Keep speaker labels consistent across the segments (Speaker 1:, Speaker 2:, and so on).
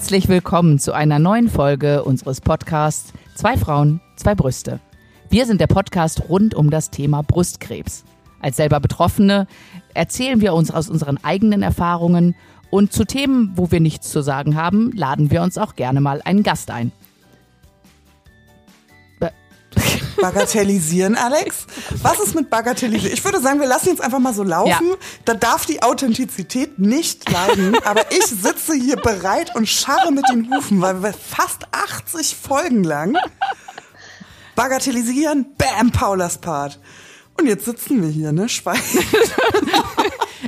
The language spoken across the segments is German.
Speaker 1: Herzlich willkommen zu einer neuen Folge unseres Podcasts Zwei Frauen, zwei Brüste. Wir sind der Podcast rund um das Thema Brustkrebs. Als selber Betroffene erzählen wir uns aus unseren eigenen Erfahrungen und zu Themen, wo wir nichts zu sagen haben, laden wir uns auch gerne mal einen Gast ein.
Speaker 2: Bagatellisieren, Alex? Was ist mit Bagatellisieren? Ich würde sagen, wir lassen jetzt einfach mal so laufen. Ja. Da darf die Authentizität nicht leiden. Aber ich sitze hier bereit und scharre mit den Hufen, weil wir fast 80 Folgen lang bagatellisieren, bam, Paulas Part. Und jetzt sitzen wir hier, ne? Schwein.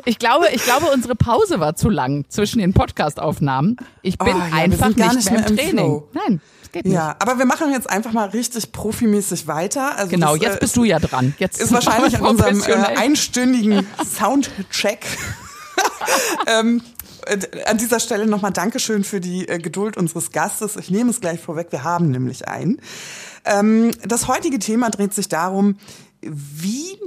Speaker 1: Ich glaube, ich glaube, unsere Pause war zu lang zwischen den Podcast-Aufnahmen. Ich bin oh, ja, einfach nicht, nicht, mehr, mehr im Training. Flow.
Speaker 2: Nein, geht nicht. Ja, aber wir machen jetzt einfach mal richtig profimäßig weiter.
Speaker 1: Also genau, das, jetzt äh, bist du ja dran. Jetzt
Speaker 2: ist wahrscheinlich in unserem äh, einstündigen Soundcheck. ähm, äh, an dieser Stelle nochmal Dankeschön für die äh, Geduld unseres Gastes. Ich nehme es gleich vorweg, wir haben nämlich einen. Ähm, das heutige Thema dreht sich darum, wie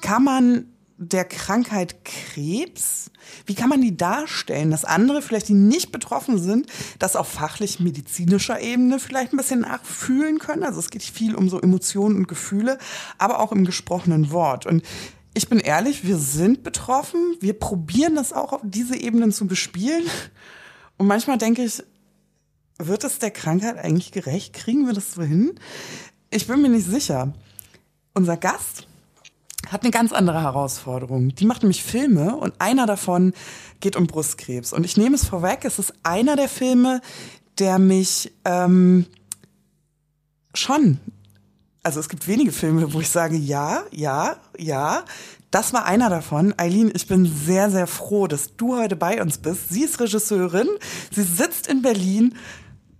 Speaker 2: kann man der Krankheit Krebs, wie kann man die darstellen, dass andere vielleicht, die nicht betroffen sind, das auf fachlich medizinischer Ebene vielleicht ein bisschen nachfühlen können? Also es geht viel um so Emotionen und Gefühle, aber auch im gesprochenen Wort. Und ich bin ehrlich, wir sind betroffen, wir probieren das auch auf diese Ebenen zu bespielen. Und manchmal denke ich, wird es der Krankheit eigentlich gerecht? Kriegen wir das so hin? Ich bin mir nicht sicher. Unser Gast hat eine ganz andere Herausforderung. Die macht nämlich Filme und einer davon geht um Brustkrebs. Und ich nehme es vorweg, es ist einer der Filme, der mich ähm, schon, also es gibt wenige Filme, wo ich sage, ja, ja, ja. Das war einer davon. Eileen, ich bin sehr, sehr froh, dass du heute bei uns bist. Sie ist Regisseurin, sie sitzt in Berlin.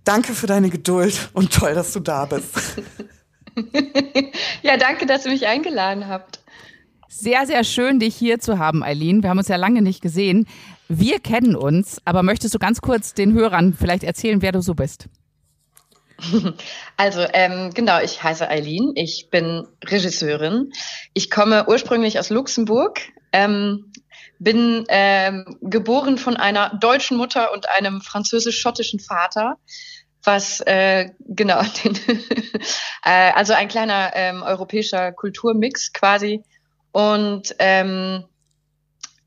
Speaker 2: Danke für deine Geduld und toll, dass du da bist.
Speaker 3: ja, danke, dass ihr mich eingeladen habt.
Speaker 1: Sehr, sehr schön, dich hier zu haben, Eileen. Wir haben uns ja lange nicht gesehen. Wir kennen uns, aber möchtest du ganz kurz den Hörern vielleicht erzählen, wer du so bist?
Speaker 3: Also ähm, genau, ich heiße Eileen, ich bin Regisseurin. Ich komme ursprünglich aus Luxemburg, ähm, bin ähm, geboren von einer deutschen Mutter und einem französisch-schottischen Vater, was äh, genau, den, äh, also ein kleiner ähm, europäischer Kulturmix quasi und ähm,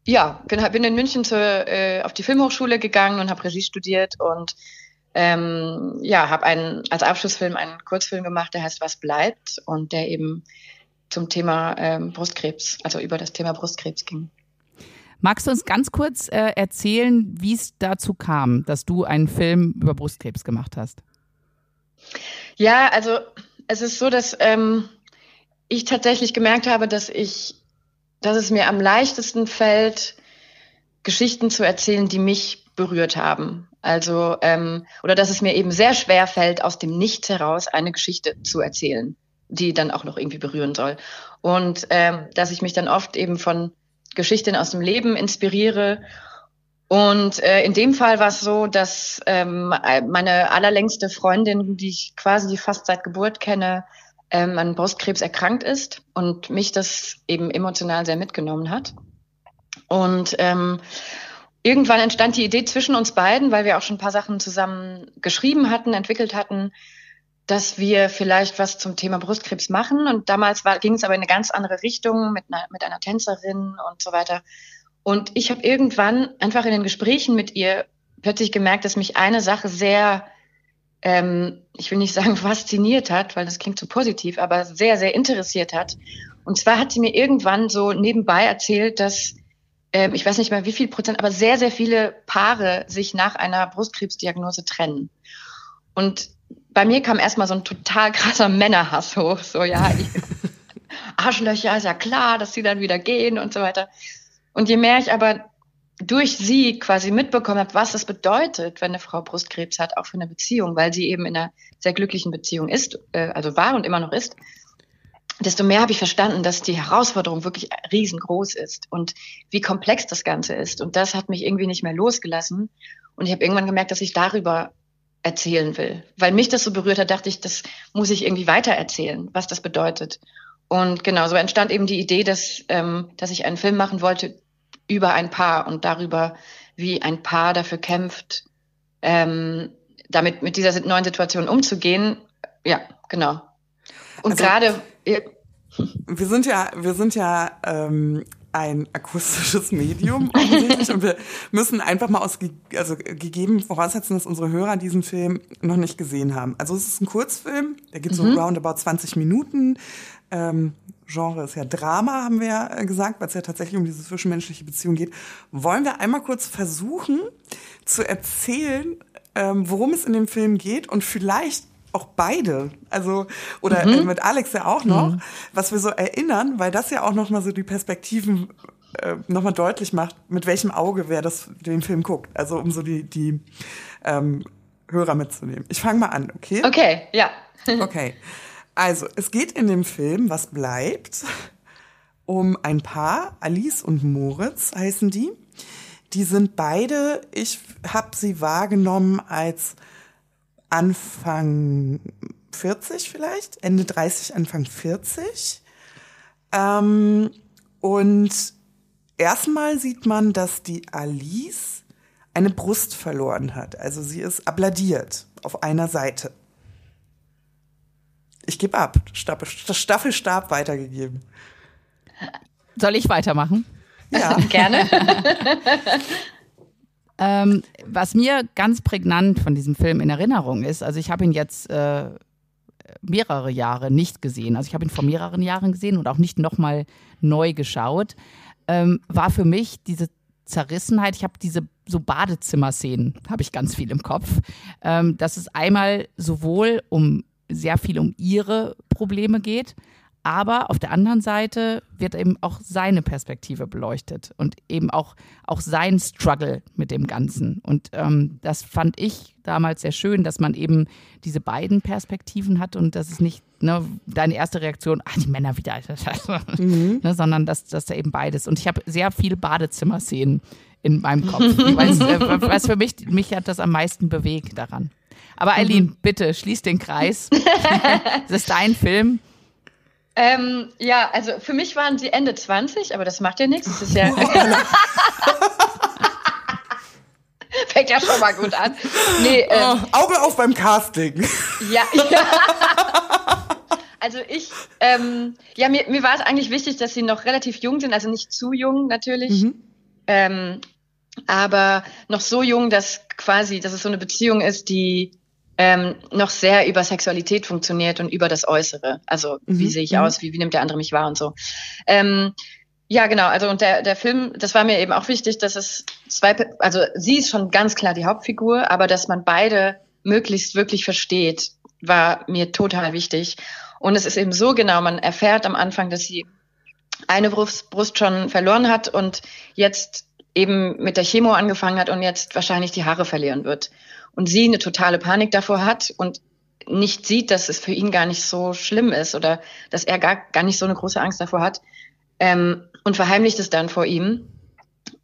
Speaker 3: ja, bin in München zur, äh, auf die Filmhochschule gegangen und habe Regie studiert und ähm, ja, habe einen als Abschlussfilm einen Kurzfilm gemacht, der heißt Was bleibt und der eben zum Thema ähm, Brustkrebs, also über das Thema Brustkrebs ging.
Speaker 1: Magst du uns ganz kurz äh, erzählen, wie es dazu kam, dass du einen Film über Brustkrebs gemacht hast?
Speaker 3: Ja, also es ist so, dass ähm, ich tatsächlich gemerkt habe, dass ich dass es mir am leichtesten fällt, Geschichten zu erzählen, die mich berührt haben. Also, ähm, oder dass es mir eben sehr schwer fällt, aus dem Nichts heraus eine Geschichte zu erzählen, die dann auch noch irgendwie berühren soll. Und ähm, dass ich mich dann oft eben von Geschichten aus dem Leben inspiriere. Und äh, in dem Fall war es so, dass ähm, meine allerlängste Freundin, die ich quasi fast seit Geburt kenne, ähm, an Brustkrebs erkrankt ist und mich das eben emotional sehr mitgenommen hat. Und ähm, irgendwann entstand die Idee zwischen uns beiden, weil wir auch schon ein paar Sachen zusammen geschrieben hatten, entwickelt hatten, dass wir vielleicht was zum Thema Brustkrebs machen. Und damals ging es aber in eine ganz andere Richtung mit einer, mit einer Tänzerin und so weiter. Und ich habe irgendwann einfach in den Gesprächen mit ihr plötzlich gemerkt, dass mich eine Sache sehr ähm, ich will nicht sagen fasziniert hat, weil das klingt zu positiv, aber sehr, sehr interessiert hat. Und zwar hat sie mir irgendwann so nebenbei erzählt, dass ähm, ich weiß nicht mehr wie viel Prozent, aber sehr, sehr viele Paare sich nach einer Brustkrebsdiagnose trennen. Und bei mir kam erstmal so ein total krasser Männerhass hoch. So, ja, ich, Arschlöcher, ist ja klar, dass sie dann wieder gehen und so weiter. Und je mehr ich aber durch sie quasi mitbekommen habe, was es bedeutet, wenn eine Frau Brustkrebs hat, auch für eine Beziehung, weil sie eben in einer sehr glücklichen Beziehung ist, äh, also war und immer noch ist, desto mehr habe ich verstanden, dass die Herausforderung wirklich riesengroß ist und wie komplex das Ganze ist. Und das hat mich irgendwie nicht mehr losgelassen. Und ich habe irgendwann gemerkt, dass ich darüber erzählen will. Weil mich das so berührt hat, dachte ich, das muss ich irgendwie weiter erzählen, was das bedeutet. Und genau, so entstand eben die Idee, dass, ähm, dass ich einen Film machen wollte über ein Paar und darüber, wie ein Paar dafür kämpft, ähm, damit mit dieser neuen Situation umzugehen. Ja, genau. Und also, gerade. Ja.
Speaker 2: Wir sind ja, wir sind ja ähm, ein akustisches Medium offensichtlich und wir müssen einfach mal aus also gegeben voraussetzen, dass unsere Hörer diesen Film noch nicht gesehen haben. Also es ist ein Kurzfilm, der geht so mhm. roundabout 20 Minuten. Ähm, Genre ist ja Drama, haben wir ja gesagt, weil es ja tatsächlich um diese zwischenmenschliche Beziehung geht. Wollen wir einmal kurz versuchen zu erzählen, ähm, worum es in dem Film geht und vielleicht auch beide, also oder mhm. äh, mit Alex ja auch noch, mhm. was wir so erinnern, weil das ja auch noch mal so die Perspektiven äh, noch mal deutlich macht, mit welchem Auge wer das den Film guckt, also um so die die ähm, Hörer mitzunehmen. Ich fange mal an, okay?
Speaker 3: Okay, ja.
Speaker 2: okay. Also, es geht in dem Film, was bleibt, um ein Paar, Alice und Moritz heißen die. Die sind beide, ich habe sie wahrgenommen als Anfang 40 vielleicht, Ende 30, Anfang 40. Ähm, und erstmal sieht man, dass die Alice eine Brust verloren hat. Also sie ist abladiert auf einer Seite. Ich gebe ab. Staffelstab weitergegeben.
Speaker 1: Soll ich weitermachen?
Speaker 3: Ja, gerne.
Speaker 1: Ähm, was mir ganz prägnant von diesem Film in Erinnerung ist, also ich habe ihn jetzt äh, mehrere Jahre nicht gesehen, also ich habe ihn vor mehreren Jahren gesehen und auch nicht nochmal neu geschaut, ähm, war für mich diese Zerrissenheit, ich habe diese so Badezimmer-Szenen, habe ich ganz viel im Kopf, ähm, dass es einmal sowohl um sehr viel um ihre Probleme geht, aber auf der anderen Seite wird eben auch seine Perspektive beleuchtet und eben auch, auch sein Struggle mit dem Ganzen. Und ähm, das fand ich damals sehr schön, dass man eben diese beiden Perspektiven hat und dass es nicht ne, deine erste Reaktion, ah, die Männer wieder, mhm. ne, sondern dass, dass da eben beides. Und ich habe sehr viel Badezimmer-Szenen in meinem Kopf, weil äh, was für mich, mich hat das am meisten bewegt daran. Aber Eileen, mhm. bitte schließ den Kreis. das ist dein Film.
Speaker 3: Ähm, ja, also für mich waren sie Ende 20, aber das macht ja nichts. Das ist ja. Fängt ja schon mal gut an.
Speaker 2: Nee, ähm, oh, Auge auf beim Casting.
Speaker 3: Ja, ja. Also ich, ähm, ja, mir, mir war es eigentlich wichtig, dass sie noch relativ jung sind, also nicht zu jung natürlich, mhm. ähm, aber noch so jung, dass quasi, dass es so eine Beziehung ist, die ähm, noch sehr über Sexualität funktioniert und über das Äußere. Also mhm. wie sehe ich mhm. aus, wie, wie nimmt der andere mich wahr und so. Ähm, ja, genau. Also und der, der Film, das war mir eben auch wichtig, dass es zwei, also sie ist schon ganz klar die Hauptfigur, aber dass man beide möglichst wirklich versteht, war mir total wichtig. Und es ist eben so genau, man erfährt am Anfang, dass sie eine Brust, Brust schon verloren hat und jetzt eben mit der Chemo angefangen hat und jetzt wahrscheinlich die Haare verlieren wird und sie eine totale Panik davor hat und nicht sieht, dass es für ihn gar nicht so schlimm ist oder dass er gar, gar nicht so eine große Angst davor hat ähm, und verheimlicht es dann vor ihm.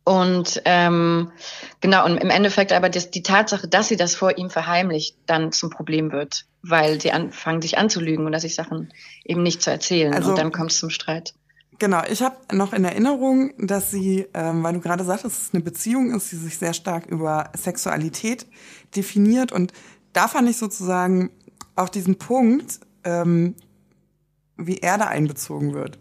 Speaker 3: Und ähm, genau, und im Endeffekt aber das, die Tatsache, dass sie das vor ihm verheimlicht, dann zum Problem wird, weil sie anfangen, sich anzulügen und dass sich Sachen eben nicht zu erzählen. Also, und dann kommt es zum Streit.
Speaker 2: Genau, ich habe noch in Erinnerung, dass sie, ähm, weil du gerade sagtest, es eine Beziehung ist, die sich sehr stark über Sexualität definiert. Und da fand ich sozusagen auch diesen Punkt, ähm, wie er da einbezogen wird.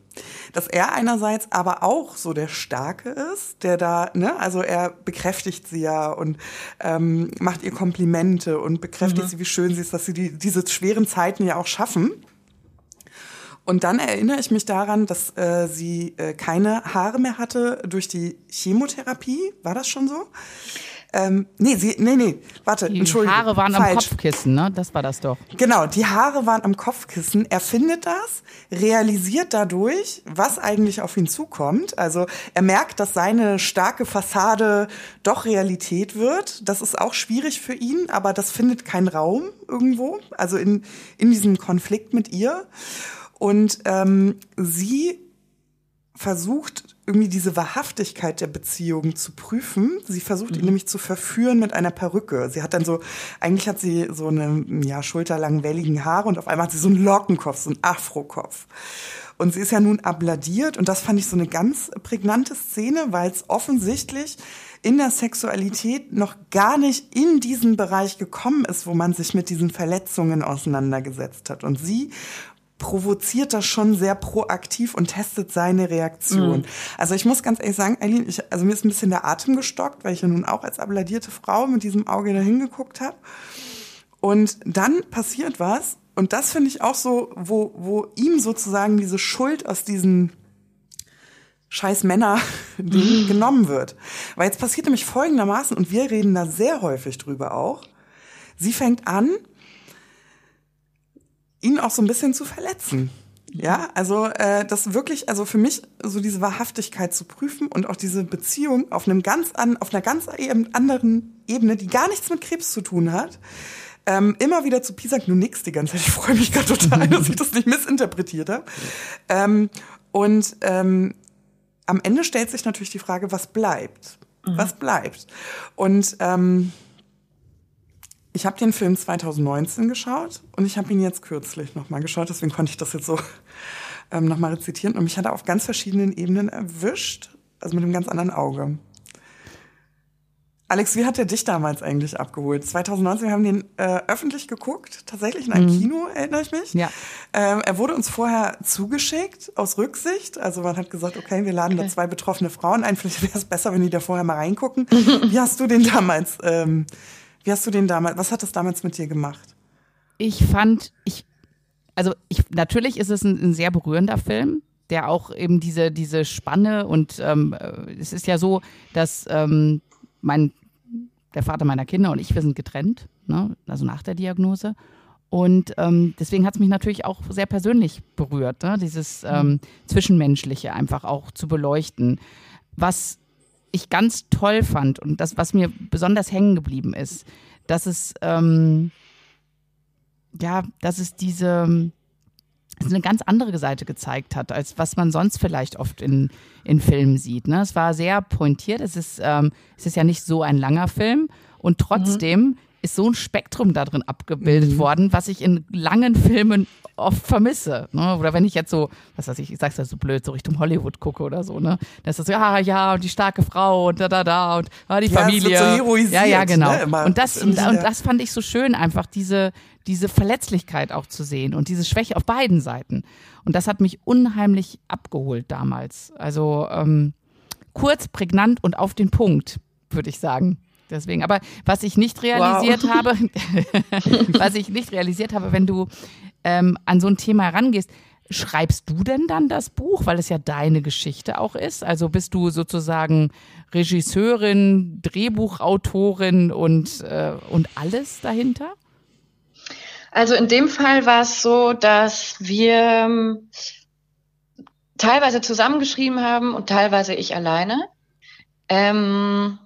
Speaker 2: Dass er einerseits aber auch so der Starke ist, der da, ne, also er bekräftigt sie ja und ähm, macht ihr Komplimente und bekräftigt mhm. sie, wie schön sie ist, dass sie die, diese schweren Zeiten ja auch schaffen. Und dann erinnere ich mich daran, dass äh, sie äh, keine Haare mehr hatte durch die Chemotherapie. War das schon so? Ähm, nee, sie, nee, nee, warte,
Speaker 1: die
Speaker 2: Entschuldigung.
Speaker 1: Die Haare waren falsch. am Kopfkissen, ne? Das war das doch.
Speaker 2: Genau, die Haare waren am Kopfkissen. Er findet das, realisiert dadurch, was eigentlich auf ihn zukommt. Also er merkt, dass seine starke Fassade doch Realität wird. Das ist auch schwierig für ihn, aber das findet keinen Raum irgendwo. Also in, in diesem Konflikt mit ihr. Und ähm, sie versucht irgendwie diese Wahrhaftigkeit der Beziehung zu prüfen. Sie versucht mhm. ihn nämlich zu verführen mit einer Perücke. Sie hat dann so, eigentlich hat sie so eine ja, schulterlangen, welligen Haare und auf einmal hat sie so einen Lockenkopf, so einen Afrokopf. Und sie ist ja nun abladiert und das fand ich so eine ganz prägnante Szene, weil es offensichtlich in der Sexualität noch gar nicht in diesen Bereich gekommen ist, wo man sich mit diesen Verletzungen auseinandergesetzt hat. Und sie provoziert das schon sehr proaktiv und testet seine Reaktion. Mhm. Also ich muss ganz ehrlich sagen, Eileen, ich, also mir ist ein bisschen der Atem gestockt, weil ich ja nun auch als abladierte Frau mit diesem Auge da hingeguckt habe. Und dann passiert was, und das finde ich auch so, wo, wo ihm sozusagen diese Schuld aus diesen scheiß Männer mhm. genommen wird. Weil jetzt passiert nämlich folgendermaßen, und wir reden da sehr häufig drüber auch, sie fängt an, ihn auch so ein bisschen zu verletzen. Ja, also äh, das wirklich, also für mich so diese Wahrhaftigkeit zu prüfen und auch diese Beziehung auf einem ganz an, auf einer ganz anderen Ebene, die gar nichts mit Krebs zu tun hat, ähm, immer wieder zu Pi sagt nur nix die ganze Zeit. Ich freue mich gerade total, dass ich das nicht missinterpretiert habe. Ähm, und ähm, am Ende stellt sich natürlich die Frage, was bleibt? Mhm. Was bleibt? Und ähm, ich habe den Film 2019 geschaut und ich habe ihn jetzt kürzlich nochmal geschaut, deswegen konnte ich das jetzt so ähm, nochmal rezitieren. Und mich hat er auf ganz verschiedenen Ebenen erwischt, also mit einem ganz anderen Auge. Alex, wie hat er dich damals eigentlich abgeholt? 2019, wir haben den äh, öffentlich geguckt, tatsächlich in einem mhm. Kino, erinnere ich mich.
Speaker 1: Ja.
Speaker 2: Ähm, er wurde uns vorher zugeschickt, aus Rücksicht. Also man hat gesagt, okay, wir laden okay. da zwei betroffene Frauen ein. Vielleicht wäre es besser, wenn die da vorher mal reingucken. wie hast du den damals, ähm, wie hast du den damals, was hat das damals mit dir gemacht?
Speaker 1: Ich fand, ich, also ich, natürlich ist es ein, ein sehr berührender Film der auch eben diese, diese Spanne und ähm, äh, es ist ja so, dass ähm, mein, der Vater meiner Kinder und ich, wir sind getrennt, ne? also nach der Diagnose. Und ähm, deswegen hat es mich natürlich auch sehr persönlich berührt, ne? dieses ähm, Zwischenmenschliche einfach auch zu beleuchten. Was ich ganz toll fand und das, was mir besonders hängen geblieben ist, dass es, ähm, ja, dass es diese, eine ganz andere Seite gezeigt hat, als was man sonst vielleicht oft in, in Filmen sieht. Ne? Es war sehr pointiert, es ist, ähm, es ist ja nicht so ein langer Film und trotzdem mhm. Ist so ein Spektrum da drin abgebildet mhm. worden, was ich in langen Filmen oft vermisse. Ne? Oder wenn ich jetzt so, was weiß ich, ich sag's ja so blöd, so Richtung Hollywood gucke oder so, ne? Da ist das so, ja, ja, und die starke Frau und da, da, da und ah, die ja, Familie. So heroisiert, ja, ja, genau. Ne? Und das, und, und das fand ich so schön, einfach diese, diese Verletzlichkeit auch zu sehen und diese Schwäche auf beiden Seiten. Und das hat mich unheimlich abgeholt damals. Also ähm, kurz, prägnant und auf den Punkt, würde ich sagen. Deswegen, aber was ich nicht realisiert wow. habe, was ich nicht realisiert habe, wenn du ähm, an so ein Thema herangehst, schreibst du denn dann das Buch, weil es ja deine Geschichte auch ist? Also bist du sozusagen Regisseurin, Drehbuchautorin und, äh, und alles dahinter?
Speaker 3: Also in dem Fall war es so, dass wir ähm, teilweise zusammengeschrieben haben und teilweise ich alleine. Ähm,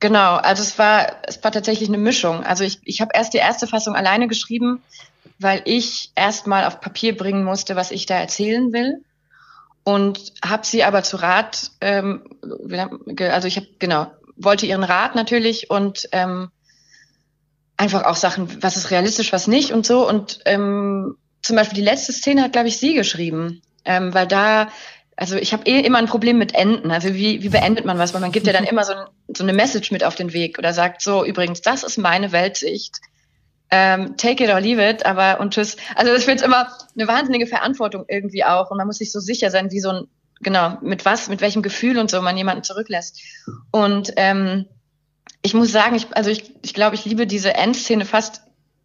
Speaker 3: genau, also es war, es war tatsächlich eine Mischung. Also ich, ich habe erst die erste Fassung alleine geschrieben, weil ich erstmal auf Papier bringen musste, was ich da erzählen will. Und habe sie aber zu Rat, ähm, also ich habe, genau, wollte ihren Rat natürlich und ähm, einfach auch Sachen, was ist realistisch, was nicht und so. Und ähm, zum Beispiel die letzte Szene hat, glaube ich, sie geschrieben, ähm, weil da, also ich habe eh immer ein Problem mit Enden. Also wie, wie beendet man was? Weil man gibt ja dann immer so, so eine Message mit auf den Weg oder sagt so, übrigens, das ist meine Weltsicht. Ähm, take it or leave it, aber und tschüss. Also das wird immer eine wahnsinnige Verantwortung irgendwie auch und man muss sich so sicher sein, wie so ein, genau, mit was, mit welchem Gefühl und so man jemanden zurücklässt. Und ähm, ich muss sagen, ich, also ich, ich glaube, ich liebe diese Endszene fast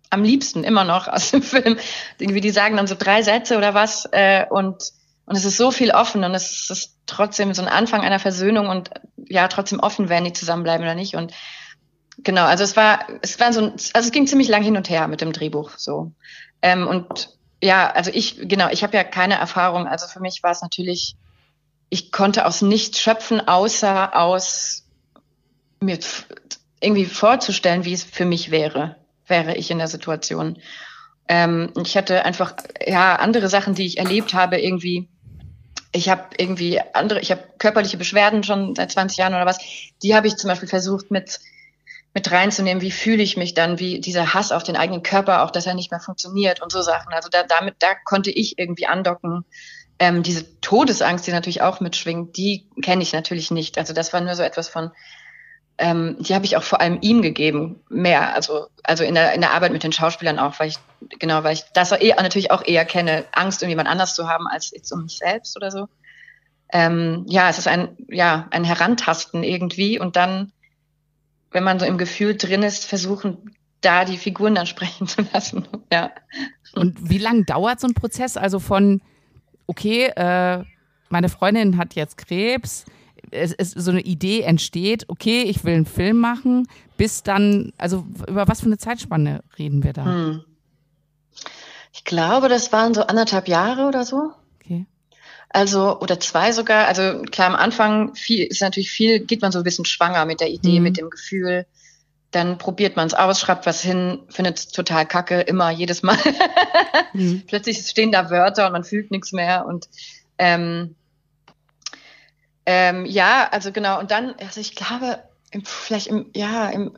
Speaker 3: am liebsten immer noch aus dem Film. Irgendwie, die sagen dann so drei Sätze oder was äh, und und es ist so viel offen und es ist trotzdem so ein Anfang einer Versöhnung und ja trotzdem offen, werden die zusammenbleiben oder nicht. Und genau, also es war es war so ein, also es ging ziemlich lang hin und her mit dem Drehbuch so. Ähm, und ja, also ich genau, ich habe ja keine Erfahrung, also für mich war es natürlich ich konnte aus nichts schöpfen außer aus mir irgendwie vorzustellen, wie es für mich wäre, wäre ich in der Situation. Ähm, ich hatte einfach ja andere Sachen, die ich erlebt habe, irgendwie ich habe irgendwie andere, ich habe körperliche Beschwerden schon seit 20 Jahren oder was. Die habe ich zum Beispiel versucht mit mit reinzunehmen, wie fühle ich mich dann, wie dieser Hass auf den eigenen Körper, auch dass er nicht mehr funktioniert und so Sachen. Also da, damit, da konnte ich irgendwie andocken. Ähm, diese Todesangst, die natürlich auch mitschwingt, die kenne ich natürlich nicht. Also das war nur so etwas von, ähm, die habe ich auch vor allem ihm gegeben, mehr. Also, also in der, in der Arbeit mit den Schauspielern auch, weil ich, genau, weil ich das eher, natürlich auch eher kenne, Angst, irgendjemand anders zu haben, als jetzt um mich selbst oder so. Ähm, ja, es ist ein, ja, ein Herantasten irgendwie und dann, wenn man so im Gefühl drin ist, versuchen, da die Figuren dann sprechen zu lassen. Ja.
Speaker 1: Und wie lange dauert so ein Prozess? Also von, okay, äh, meine Freundin hat jetzt Krebs, es, es, so eine Idee entsteht, okay, ich will einen Film machen, bis dann, also über was für eine Zeitspanne reden wir da? Hm.
Speaker 3: Ich glaube, das waren so anderthalb Jahre oder so.
Speaker 1: Okay.
Speaker 3: Also, oder zwei sogar. Also klar, am Anfang viel, ist natürlich viel, geht man so ein bisschen schwanger mit der Idee, mhm. mit dem Gefühl. Dann probiert man es aus, schreibt was hin, findet es total kacke, immer, jedes Mal. mhm. Plötzlich stehen da Wörter und man fühlt nichts mehr. Und ähm, ähm, ja, also genau. Und dann, also ich glaube, im, vielleicht im, ja, im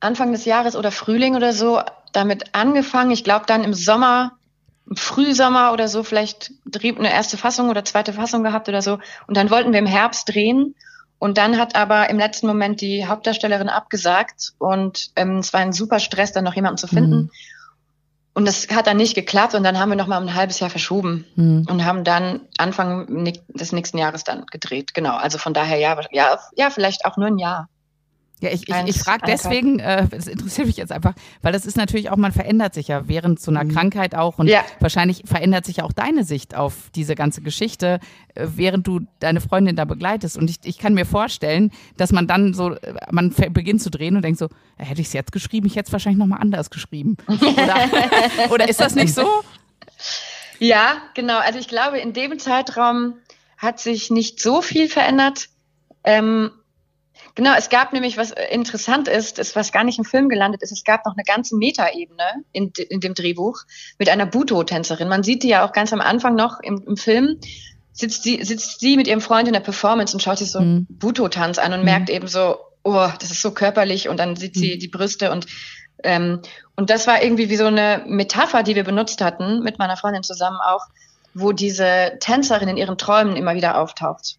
Speaker 3: Anfang des Jahres oder Frühling oder so damit angefangen. Ich glaube dann im Sommer, im Frühsommer oder so, vielleicht eine erste Fassung oder zweite Fassung gehabt oder so. Und dann wollten wir im Herbst drehen. Und dann hat aber im letzten Moment die Hauptdarstellerin abgesagt und ähm, es war ein super Stress, dann noch jemanden zu finden. Mhm. Und das hat dann nicht geklappt und dann haben wir noch mal ein halbes Jahr verschoben mhm. und haben dann Anfang des nächsten Jahres dann gedreht. Genau, also von daher ja, ja, ja vielleicht auch nur ein Jahr.
Speaker 1: Ja, ich, ich, ich frage deswegen, äh, das interessiert mich jetzt einfach, weil das ist natürlich auch, man verändert sich ja während so einer mhm. Krankheit auch und ja. wahrscheinlich verändert sich auch deine Sicht auf diese ganze Geschichte, äh, während du deine Freundin da begleitest. Und ich, ich kann mir vorstellen, dass man dann so, äh, man beginnt zu drehen und denkt so, hätte ich es jetzt geschrieben, ich hätte es wahrscheinlich nochmal anders geschrieben. Oder, oder ist das nicht so?
Speaker 3: Ja, genau. Also ich glaube, in dem Zeitraum hat sich nicht so viel verändert. Ähm, Genau, es gab nämlich, was interessant ist, ist, was gar nicht im Film gelandet ist, es gab noch eine ganze Metaebene in, in dem Drehbuch mit einer Buto-Tänzerin. Man sieht die ja auch ganz am Anfang noch im, im Film, sitzt sie, sitzt sie mit ihrem Freund in der Performance und schaut sich so mhm. Buto-Tanz an und mhm. merkt eben so, oh, das ist so körperlich und dann sieht sie mhm. die Brüste und ähm, und das war irgendwie wie so eine Metapher, die wir benutzt hatten mit meiner Freundin zusammen auch, wo diese Tänzerin in ihren Träumen immer wieder auftaucht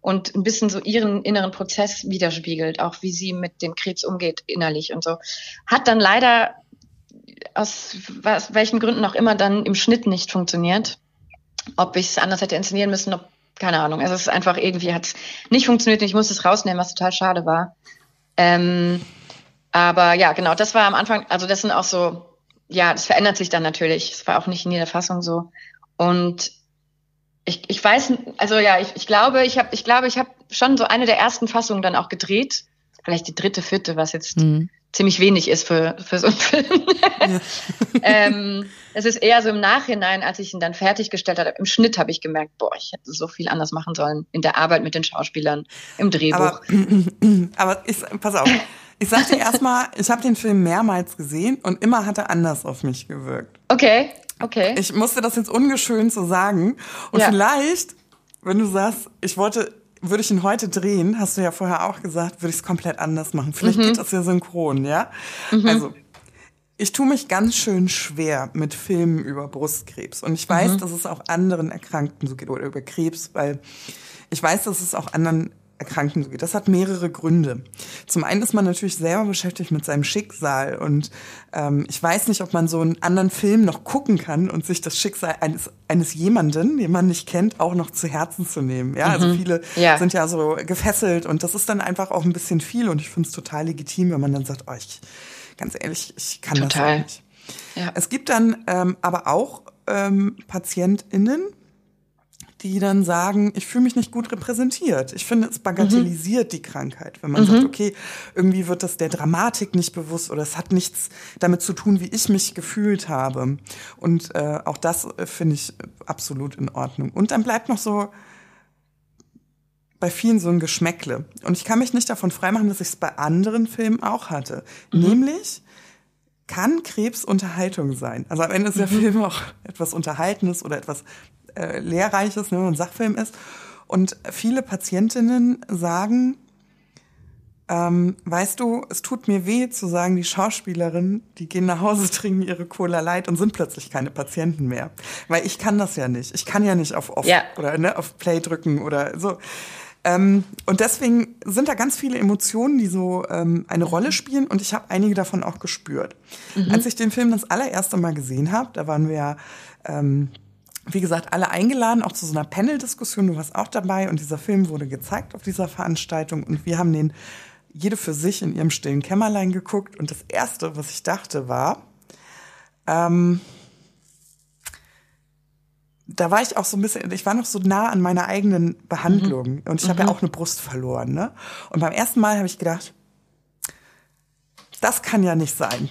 Speaker 3: und ein bisschen so ihren inneren Prozess widerspiegelt, auch wie sie mit dem Krebs umgeht innerlich und so. Hat dann leider aus was, welchen Gründen auch immer dann im Schnitt nicht funktioniert. Ob ich es anders hätte inszenieren müssen, ob, keine Ahnung. Also es ist einfach irgendwie hat es nicht funktioniert und ich musste es rausnehmen, was total schade war. Ähm, aber ja, genau, das war am Anfang, also das sind auch so, ja, das verändert sich dann natürlich. Es war auch nicht in jeder Fassung so. Und ich, ich weiß, also ja, ich, ich glaube, ich habe, ich glaube, ich habe schon so eine der ersten Fassungen dann auch gedreht. Vielleicht die dritte, vierte, was jetzt mhm. ziemlich wenig ist für, für so einen Film. Ja. ähm, es ist eher so im Nachhinein, als ich ihn dann fertiggestellt habe. Im Schnitt habe ich gemerkt, boah, ich hätte so viel anders machen sollen in der Arbeit mit den Schauspielern, im Drehbuch.
Speaker 2: Aber, aber ich, pass auf. Ich sagte erstmal, ich habe den Film mehrmals gesehen und immer hat er anders auf mich gewirkt.
Speaker 3: Okay. Okay.
Speaker 2: Ich musste das jetzt ungeschönt so sagen. Und ja. vielleicht, wenn du sagst, ich wollte, würde ich ihn heute drehen, hast du ja vorher auch gesagt, würde ich es komplett anders machen. Vielleicht mhm. geht das ja synchron, ja? Mhm. Also, ich tue mich ganz schön schwer mit Filmen über Brustkrebs. Und ich weiß, mhm. dass es auch anderen Erkrankten so geht, oder über Krebs, weil ich weiß, dass es auch anderen Erkrankten so geht. Das hat mehrere Gründe. Zum einen ist man natürlich selber beschäftigt mit seinem Schicksal und ähm, ich weiß nicht, ob man so einen anderen Film noch gucken kann und sich das Schicksal eines, eines jemanden, den man nicht kennt, auch noch zu Herzen zu nehmen. Ja, also mhm. also viele ja. sind ja so gefesselt und das ist dann einfach auch ein bisschen viel und ich finde es total legitim, wenn man dann sagt, oh, ich, ganz ehrlich, ich kann total. das auch nicht. Ja. Es gibt dann ähm, aber auch ähm, PatientInnen, die dann sagen, ich fühle mich nicht gut repräsentiert. Ich finde, es bagatellisiert mhm. die Krankheit, wenn man mhm. sagt, okay, irgendwie wird das der Dramatik nicht bewusst oder es hat nichts damit zu tun, wie ich mich gefühlt habe. Und äh, auch das äh, finde ich absolut in Ordnung. Und dann bleibt noch so bei vielen so ein Geschmäckle. Und ich kann mich nicht davon freimachen, dass ich es bei anderen Filmen auch hatte. Mhm. Nämlich, kann Krebs Unterhaltung sein? Also am Ende ist der mhm. Film auch etwas Unterhaltenes oder etwas äh, lehrreich ist, ne, ein Sachfilm ist. Und viele Patientinnen sagen, ähm, weißt du, es tut mir weh zu sagen, die Schauspielerinnen, die gehen nach Hause, trinken ihre Cola Light und sind plötzlich keine Patienten mehr. Weil ich kann das ja nicht. Ich kann ja nicht auf Off ja. oder ne, auf Play drücken oder so. Ähm, und deswegen sind da ganz viele Emotionen, die so ähm, eine Rolle spielen und ich habe einige davon auch gespürt. Mhm. Als ich den Film das allererste Mal gesehen habe, da waren wir ja, ähm, wie gesagt, alle eingeladen, auch zu so einer Panel-Diskussion. Du warst auch dabei und dieser Film wurde gezeigt auf dieser Veranstaltung und wir haben den jede für sich in ihrem stillen Kämmerlein geguckt und das erste, was ich dachte, war, ähm, da war ich auch so ein bisschen, ich war noch so nah an meiner eigenen Behandlung mhm. und ich habe mhm. ja auch eine Brust verloren. Ne? Und beim ersten Mal habe ich gedacht, das kann ja nicht sein.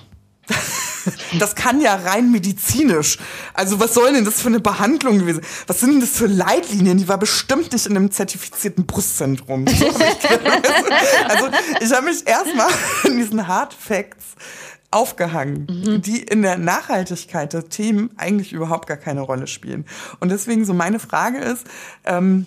Speaker 2: Das kann ja rein medizinisch. Also was soll denn das für eine Behandlung gewesen? Was sind denn das für Leitlinien? Die war bestimmt nicht in einem zertifizierten Brustzentrum. also ich habe mich erstmal in diesen Hard Facts aufgehangen, mhm. die in der Nachhaltigkeit der Themen eigentlich überhaupt gar keine Rolle spielen. Und deswegen so meine Frage ist, ähm,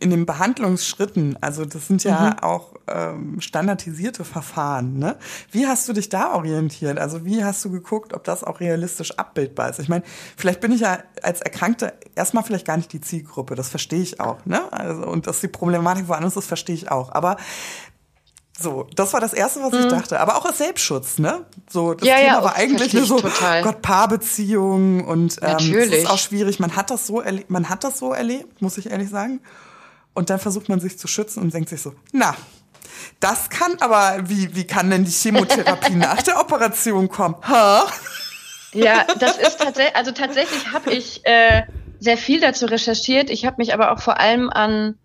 Speaker 2: in den Behandlungsschritten, also das sind ja mhm. auch ähm, standardisierte Verfahren, ne? Wie hast du dich da orientiert? Also wie hast du geguckt, ob das auch realistisch abbildbar ist? Ich meine, vielleicht bin ich ja als Erkrankte erstmal vielleicht gar nicht die Zielgruppe, das verstehe ich auch, ne? Also, und dass die Problematik woanders ist, verstehe ich auch. Aber so, das war das Erste, was ich mhm. dachte. Aber auch als Selbstschutz, ne? So, das
Speaker 1: ja,
Speaker 2: Thema
Speaker 1: ja,
Speaker 2: war eigentlich nur so total. Gott, Paarbeziehungen und ähm,
Speaker 1: Natürlich.
Speaker 2: das ist auch schwierig. Man hat das so erlebt, man hat das so erlebt, muss ich ehrlich sagen. Und dann versucht man sich zu schützen und denkt sich so, na, das kann aber, wie, wie kann denn die Chemotherapie nach der Operation kommen? Ha?
Speaker 3: Ja, das ist tatsächlich, also tatsächlich habe ich äh, sehr viel dazu recherchiert. Ich habe mich aber auch vor allem an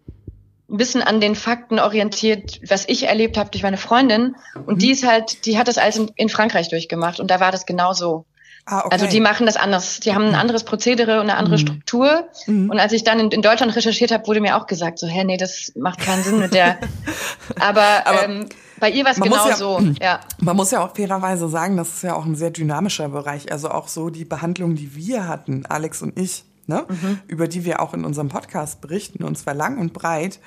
Speaker 3: ein bisschen an den Fakten orientiert, was ich erlebt habe durch meine Freundin. Und mhm. die ist halt, die hat das alles in, in Frankreich durchgemacht und da war das genau so. Ah, okay. Also die machen das anders. Die haben ein mhm. anderes Prozedere und eine andere mhm. Struktur. Mhm. Und als ich dann in, in Deutschland recherchiert habe, wurde mir auch gesagt, so, hä, nee, das macht keinen Sinn mit der. Aber, Aber ähm, bei ihr war es genau ja, so. Ja.
Speaker 2: Man muss ja auch fairerweise sagen, das ist ja auch ein sehr dynamischer Bereich. Also auch so die Behandlung, die wir hatten, Alex und ich, ne? Mhm. über die wir auch in unserem Podcast berichten, und zwar lang und breit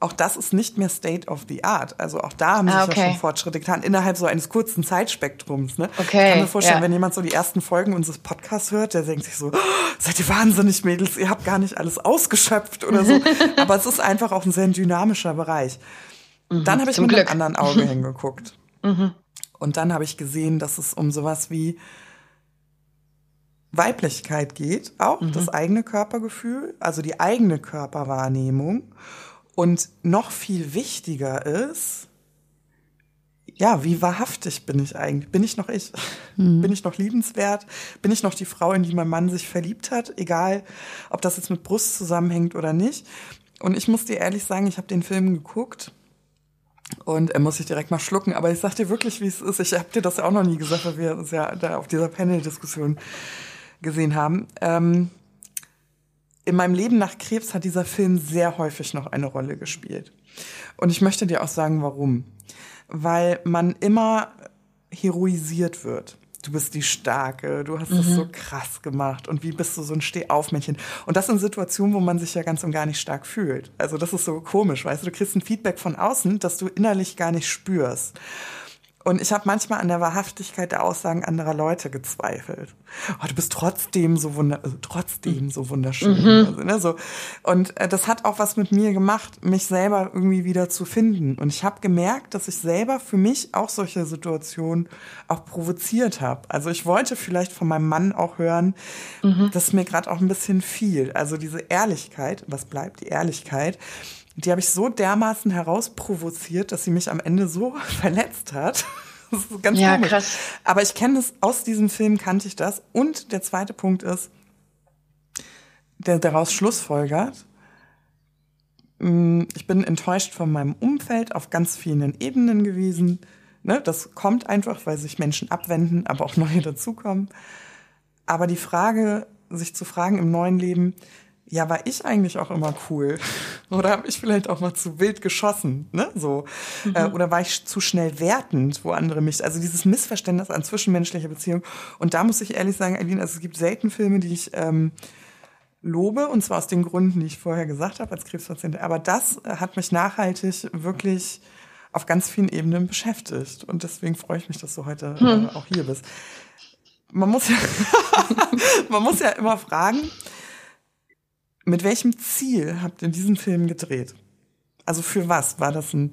Speaker 2: auch das ist nicht mehr State of the Art. Also auch da haben ah, sich okay. ja schon Fortschritte getan, innerhalb so eines kurzen Zeitspektrums. Ne? Okay, ich kann mir vorstellen, ja. wenn jemand so die ersten Folgen unseres Podcasts hört, der denkt sich so, oh, seid ihr wahnsinnig, Mädels, ihr habt gar nicht alles ausgeschöpft oder so. Aber es ist einfach auch ein sehr dynamischer Bereich. Mhm, dann habe ich mit Glück. einem anderen Auge hingeguckt. Mhm. Und dann habe ich gesehen, dass es um sowas wie Weiblichkeit geht, auch mhm. das eigene Körpergefühl, also die eigene Körperwahrnehmung und noch viel wichtiger ist, ja, wie wahrhaftig bin ich eigentlich? Bin ich noch ich? Mhm. Bin ich noch liebenswert? Bin ich noch die Frau, in die mein Mann sich verliebt hat? Egal, ob das jetzt mit Brust zusammenhängt oder nicht. Und ich muss dir ehrlich sagen, ich habe den Film geguckt und er muss ich direkt mal schlucken. Aber ich sag dir wirklich, wie es ist. Ich habe dir das ja auch noch nie gesagt, weil wir es ja da auf dieser Panel-Diskussion gesehen haben. Ähm, in meinem Leben nach Krebs hat dieser Film sehr häufig noch eine Rolle gespielt. Und ich möchte dir auch sagen, warum. Weil man immer heroisiert wird. Du bist die Starke, du hast mhm. so krass gemacht und wie bist du so ein Stehaufmännchen. Und das in Situationen, wo man sich ja ganz und gar nicht stark fühlt. Also das ist so komisch, weißt du, du kriegst ein Feedback von außen, das du innerlich gar nicht spürst. Und ich habe manchmal an der Wahrhaftigkeit der Aussagen anderer Leute gezweifelt. Oh, du bist trotzdem so wunder also trotzdem so wunderschön. Mhm. Also, ne, so. Und äh, das hat auch was mit mir gemacht, mich selber irgendwie wieder zu finden. Und ich habe gemerkt, dass ich selber für mich auch solche Situationen auch provoziert habe. Also ich wollte vielleicht von meinem Mann auch hören, mhm. dass mir gerade auch ein bisschen viel. Also diese Ehrlichkeit, was bleibt die Ehrlichkeit? Die habe ich so dermaßen herausprovoziert, dass sie mich am Ende so verletzt hat. Das ist ganz ja, komisch. Krass. Aber ich kenne das, aus diesem Film kannte ich das. Und der zweite Punkt ist, der daraus schlussfolgert, mm, ich bin enttäuscht von meinem Umfeld auf ganz vielen Ebenen gewesen. Ne, das kommt einfach, weil sich Menschen abwenden, aber auch neue dazukommen. Aber die Frage, sich zu fragen im neuen Leben, ja, war ich eigentlich auch immer cool? Oder habe ich vielleicht auch mal zu wild geschossen? Ne? So. Mhm. Äh, oder war ich zu schnell wertend, wo andere mich. Also dieses Missverständnis an zwischenmenschlicher Beziehung. Und da muss ich ehrlich sagen, Aline, also es gibt selten Filme, die ich ähm, lobe, und zwar aus den Gründen, die ich vorher gesagt habe als Krebspatientin. Aber das äh, hat mich nachhaltig wirklich auf ganz vielen Ebenen beschäftigt. Und deswegen freue ich mich, dass du heute äh, hm. auch hier bist. Man muss ja, man muss ja immer fragen, mit welchem Ziel habt ihr diesen Film gedreht? Also für was? War das ein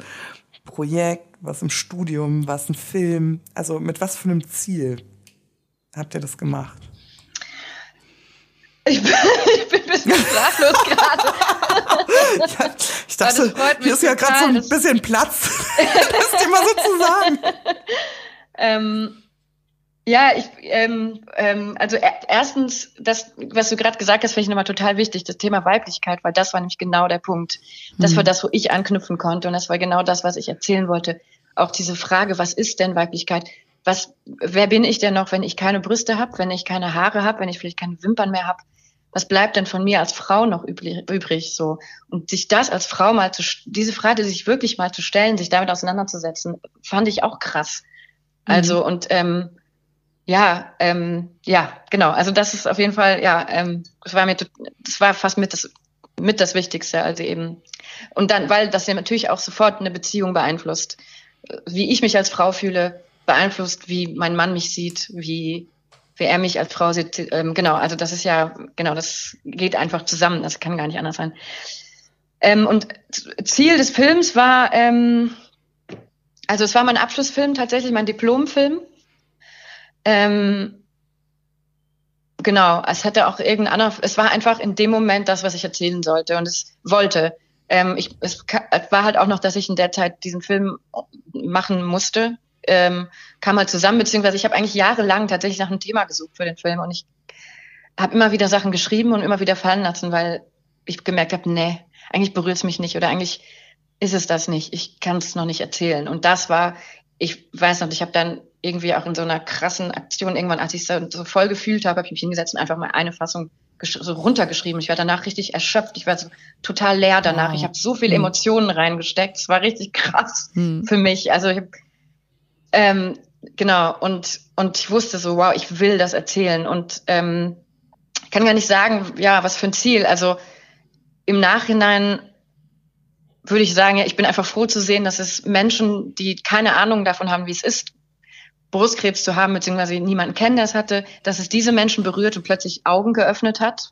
Speaker 2: Projekt, was im Studium, was ein Film? Also mit was für einem Ziel habt ihr das gemacht?
Speaker 3: Ich bin, ich bin ein bisschen sprachlos gerade.
Speaker 2: ja, ich dachte, hier ist ja gerade so ein bisschen Platz, das dir mal so zu sagen.
Speaker 3: Ähm, ja, ich, ähm, ähm, also erstens, das, was du gerade gesagt hast, finde ich nochmal total wichtig, das Thema Weiblichkeit, weil das war nämlich genau der Punkt. Das mhm. war das, wo ich anknüpfen konnte und das war genau das, was ich erzählen wollte. Auch diese Frage, was ist denn Weiblichkeit? Was, wer bin ich denn noch, wenn ich keine Brüste habe, wenn ich keine Haare habe, wenn ich vielleicht keine Wimpern mehr habe? Was bleibt denn von mir als Frau noch übrig, übrig? So und sich das als Frau mal zu, diese Frage sich wirklich mal zu stellen, sich damit auseinanderzusetzen, fand ich auch krass. Also mhm. und ähm, ja, ähm, ja, genau. Also das ist auf jeden Fall, ja, ähm, das war mir, das war fast mit das, mit das Wichtigste. Also eben und dann, weil das ja natürlich auch sofort eine Beziehung beeinflusst, wie ich mich als Frau fühle, beeinflusst, wie mein Mann mich sieht, wie wie er mich als Frau sieht. Ähm, genau, also das ist ja, genau, das geht einfach zusammen. Das kann gar nicht anders sein. Ähm, und Ziel des Films war, ähm, also es war mein Abschlussfilm, tatsächlich mein Diplomfilm. Ähm, genau, es hatte auch irgendein anderer, es war einfach in dem Moment das, was ich erzählen sollte und es wollte. Ähm, ich, es war halt auch noch, dass ich in der Zeit diesen Film machen musste. Ähm, kam halt zusammen, beziehungsweise ich habe eigentlich jahrelang tatsächlich nach einem Thema gesucht für den Film und ich habe immer wieder Sachen geschrieben und immer wieder fallen lassen, weil ich gemerkt habe, nee, eigentlich berührt es mich nicht oder eigentlich ist es das nicht. Ich kann es noch nicht erzählen. Und das war, ich weiß noch, ich habe dann irgendwie auch in so einer krassen Aktion irgendwann, als ich so, so voll gefühlt habe, habe ich mich hingesetzt und einfach mal eine Fassung so runtergeschrieben. Ich war danach richtig erschöpft. Ich war so total leer danach. Wow. Ich habe so viele hm. Emotionen reingesteckt. Es war richtig krass hm. für mich. Also ich, ähm, genau und und ich wusste so, wow, ich will das erzählen und ähm, kann gar nicht sagen, ja, was für ein Ziel. Also im Nachhinein würde ich sagen, ja, ich bin einfach froh zu sehen, dass es Menschen, die keine Ahnung davon haben, wie es ist, Brustkrebs zu haben, beziehungsweise niemanden kennen, der es hatte, dass es diese Menschen berührt und plötzlich Augen geöffnet hat.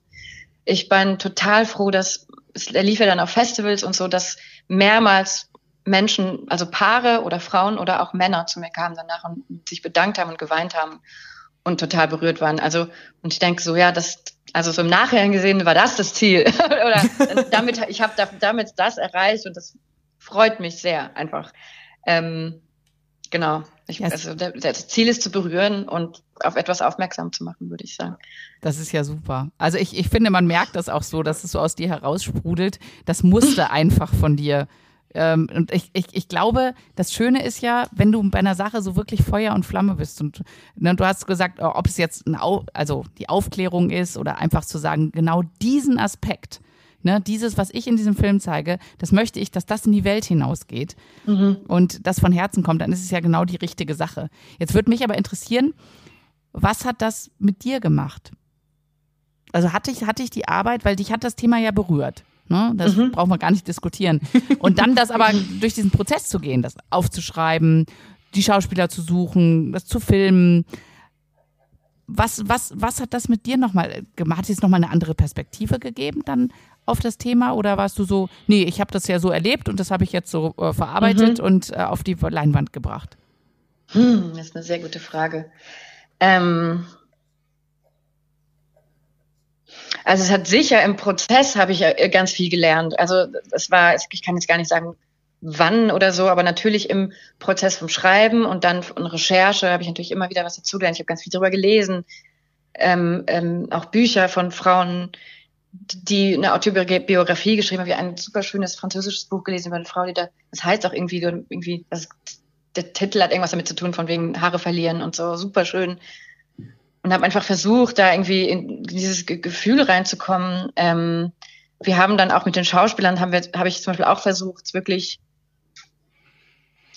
Speaker 3: Ich bin total froh, dass es lief ja dann auf Festivals und so, dass mehrmals Menschen, also Paare oder Frauen oder auch Männer zu mir kamen danach und sich bedankt haben und geweint haben und total berührt waren. Also, und ich denke so, ja, das, also so im Nachhinein gesehen war das das Ziel. oder damit, ich habe damit das erreicht und das freut mich sehr einfach. Ähm, Genau. Ich, yes. Also das Ziel ist zu berühren und auf etwas aufmerksam zu machen, würde ich sagen.
Speaker 1: Das ist ja super. Also ich, ich finde, man merkt das auch so, dass es so aus dir heraussprudelt. Das musste einfach von dir. Ähm, und ich, ich, ich glaube, das Schöne ist ja, wenn du bei einer Sache so wirklich Feuer und Flamme bist und ne, du hast gesagt, ob es jetzt ein Au also die Aufklärung ist oder einfach zu sagen, genau diesen Aspekt Ne, dieses, was ich in diesem Film zeige, das möchte ich, dass das in die Welt hinausgeht mhm. und das von Herzen kommt, dann ist es ja genau die richtige Sache. Jetzt würde mich aber interessieren, was hat das mit dir gemacht? Also hatte ich, hatte ich die Arbeit, weil dich hat das Thema ja berührt. Ne? Das mhm. brauchen wir gar nicht diskutieren. Und dann das aber durch diesen Prozess zu gehen, das aufzuschreiben, die Schauspieler zu suchen, das zu filmen. Was, was, was hat das mit dir nochmal gemacht? Hat es nochmal eine andere Perspektive gegeben dann auf das Thema oder warst du so, nee, ich habe das ja so erlebt und das habe ich jetzt so äh, verarbeitet mhm. und äh, auf die Leinwand gebracht?
Speaker 3: Hm, das ist eine sehr gute Frage. Ähm also es hat sicher im Prozess habe ich äh, ganz viel gelernt. Also es war, ich kann jetzt gar nicht sagen, wann oder so, aber natürlich im Prozess vom Schreiben und dann von Recherche habe ich natürlich immer wieder was dazu gelernt. Ich habe ganz viel darüber gelesen, ähm, ähm, auch Bücher von Frauen, die eine Autobiografie geschrieben hat, wie ein super schönes französisches Buch gelesen über eine Frau, die da, das heißt auch irgendwie, irgendwie, das, der Titel hat irgendwas damit zu tun, von wegen Haare verlieren und so, super schön. Und habe einfach versucht, da irgendwie in dieses Gefühl reinzukommen. Ähm, wir haben dann auch mit den Schauspielern, haben wir, habe ich zum Beispiel auch versucht, wirklich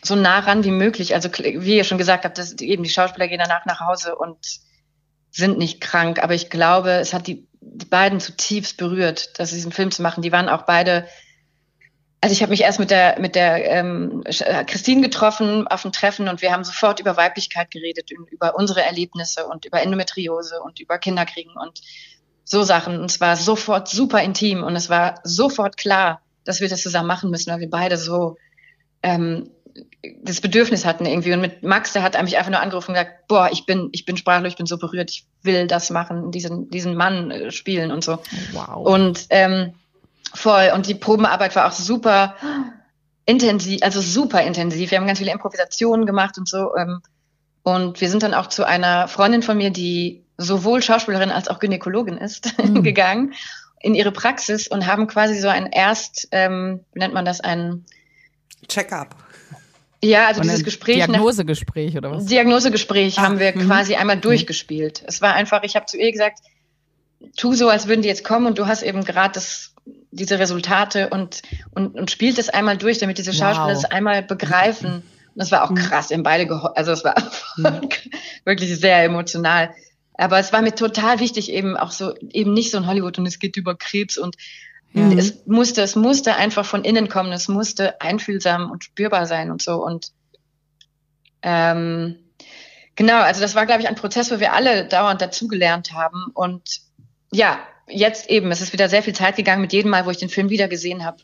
Speaker 3: so nah ran wie möglich. Also wie ihr schon gesagt habt, dass eben die Schauspieler gehen danach nach Hause und sind nicht krank, aber ich glaube, es hat die die beiden zutiefst berührt, dass diesen Film zu machen. Die waren auch beide also ich habe mich erst mit der mit der ähm, äh, Christine getroffen auf dem Treffen und wir haben sofort über Weiblichkeit geredet, über unsere Erlebnisse und über Endometriose und über Kinderkriegen und so Sachen. Und es war sofort super intim und es war sofort klar, dass wir das zusammen machen müssen, weil wir beide so ähm, das Bedürfnis hatten irgendwie. Und mit Max, der hat mich einfach nur angerufen und gesagt, boah, ich bin, ich bin sprachlos, ich bin so berührt, ich will das machen, diesen, diesen Mann äh, spielen und so. Wow. Und ähm, Voll. Und die Probenarbeit war auch super intensiv, also super intensiv. Wir haben ganz viele Improvisationen gemacht und so. Ähm, und wir sind dann auch zu einer Freundin von mir, die sowohl Schauspielerin als auch Gynäkologin ist, mhm. gegangen in ihre Praxis und haben quasi so ein Erst, ähm, wie nennt man das, ein
Speaker 2: Check-up.
Speaker 3: Ja, also dieses Gespräch.
Speaker 1: Diagnosegespräch oder was?
Speaker 3: Diagnosegespräch ah, haben wir mh. quasi einmal mhm. durchgespielt. Es war einfach, ich habe zu ihr gesagt, tu so, als würden die jetzt kommen und du hast eben gerade diese Resultate und, und, und spielt es einmal durch, damit diese Schauspieler es einmal begreifen. Und das war auch mhm. krass, in beide, also es war mhm. wirklich sehr emotional. Aber es war mir total wichtig, eben auch so, eben nicht so ein Hollywood und es geht über Krebs und mhm. es musste, es musste einfach von innen kommen, es musste einfühlsam und spürbar sein und so. Und ähm, genau, also das war, glaube ich, ein Prozess, wo wir alle dauernd dazugelernt haben. Und ja, jetzt eben, es ist wieder sehr viel Zeit gegangen. Mit jedem Mal, wo ich den Film wieder gesehen habe,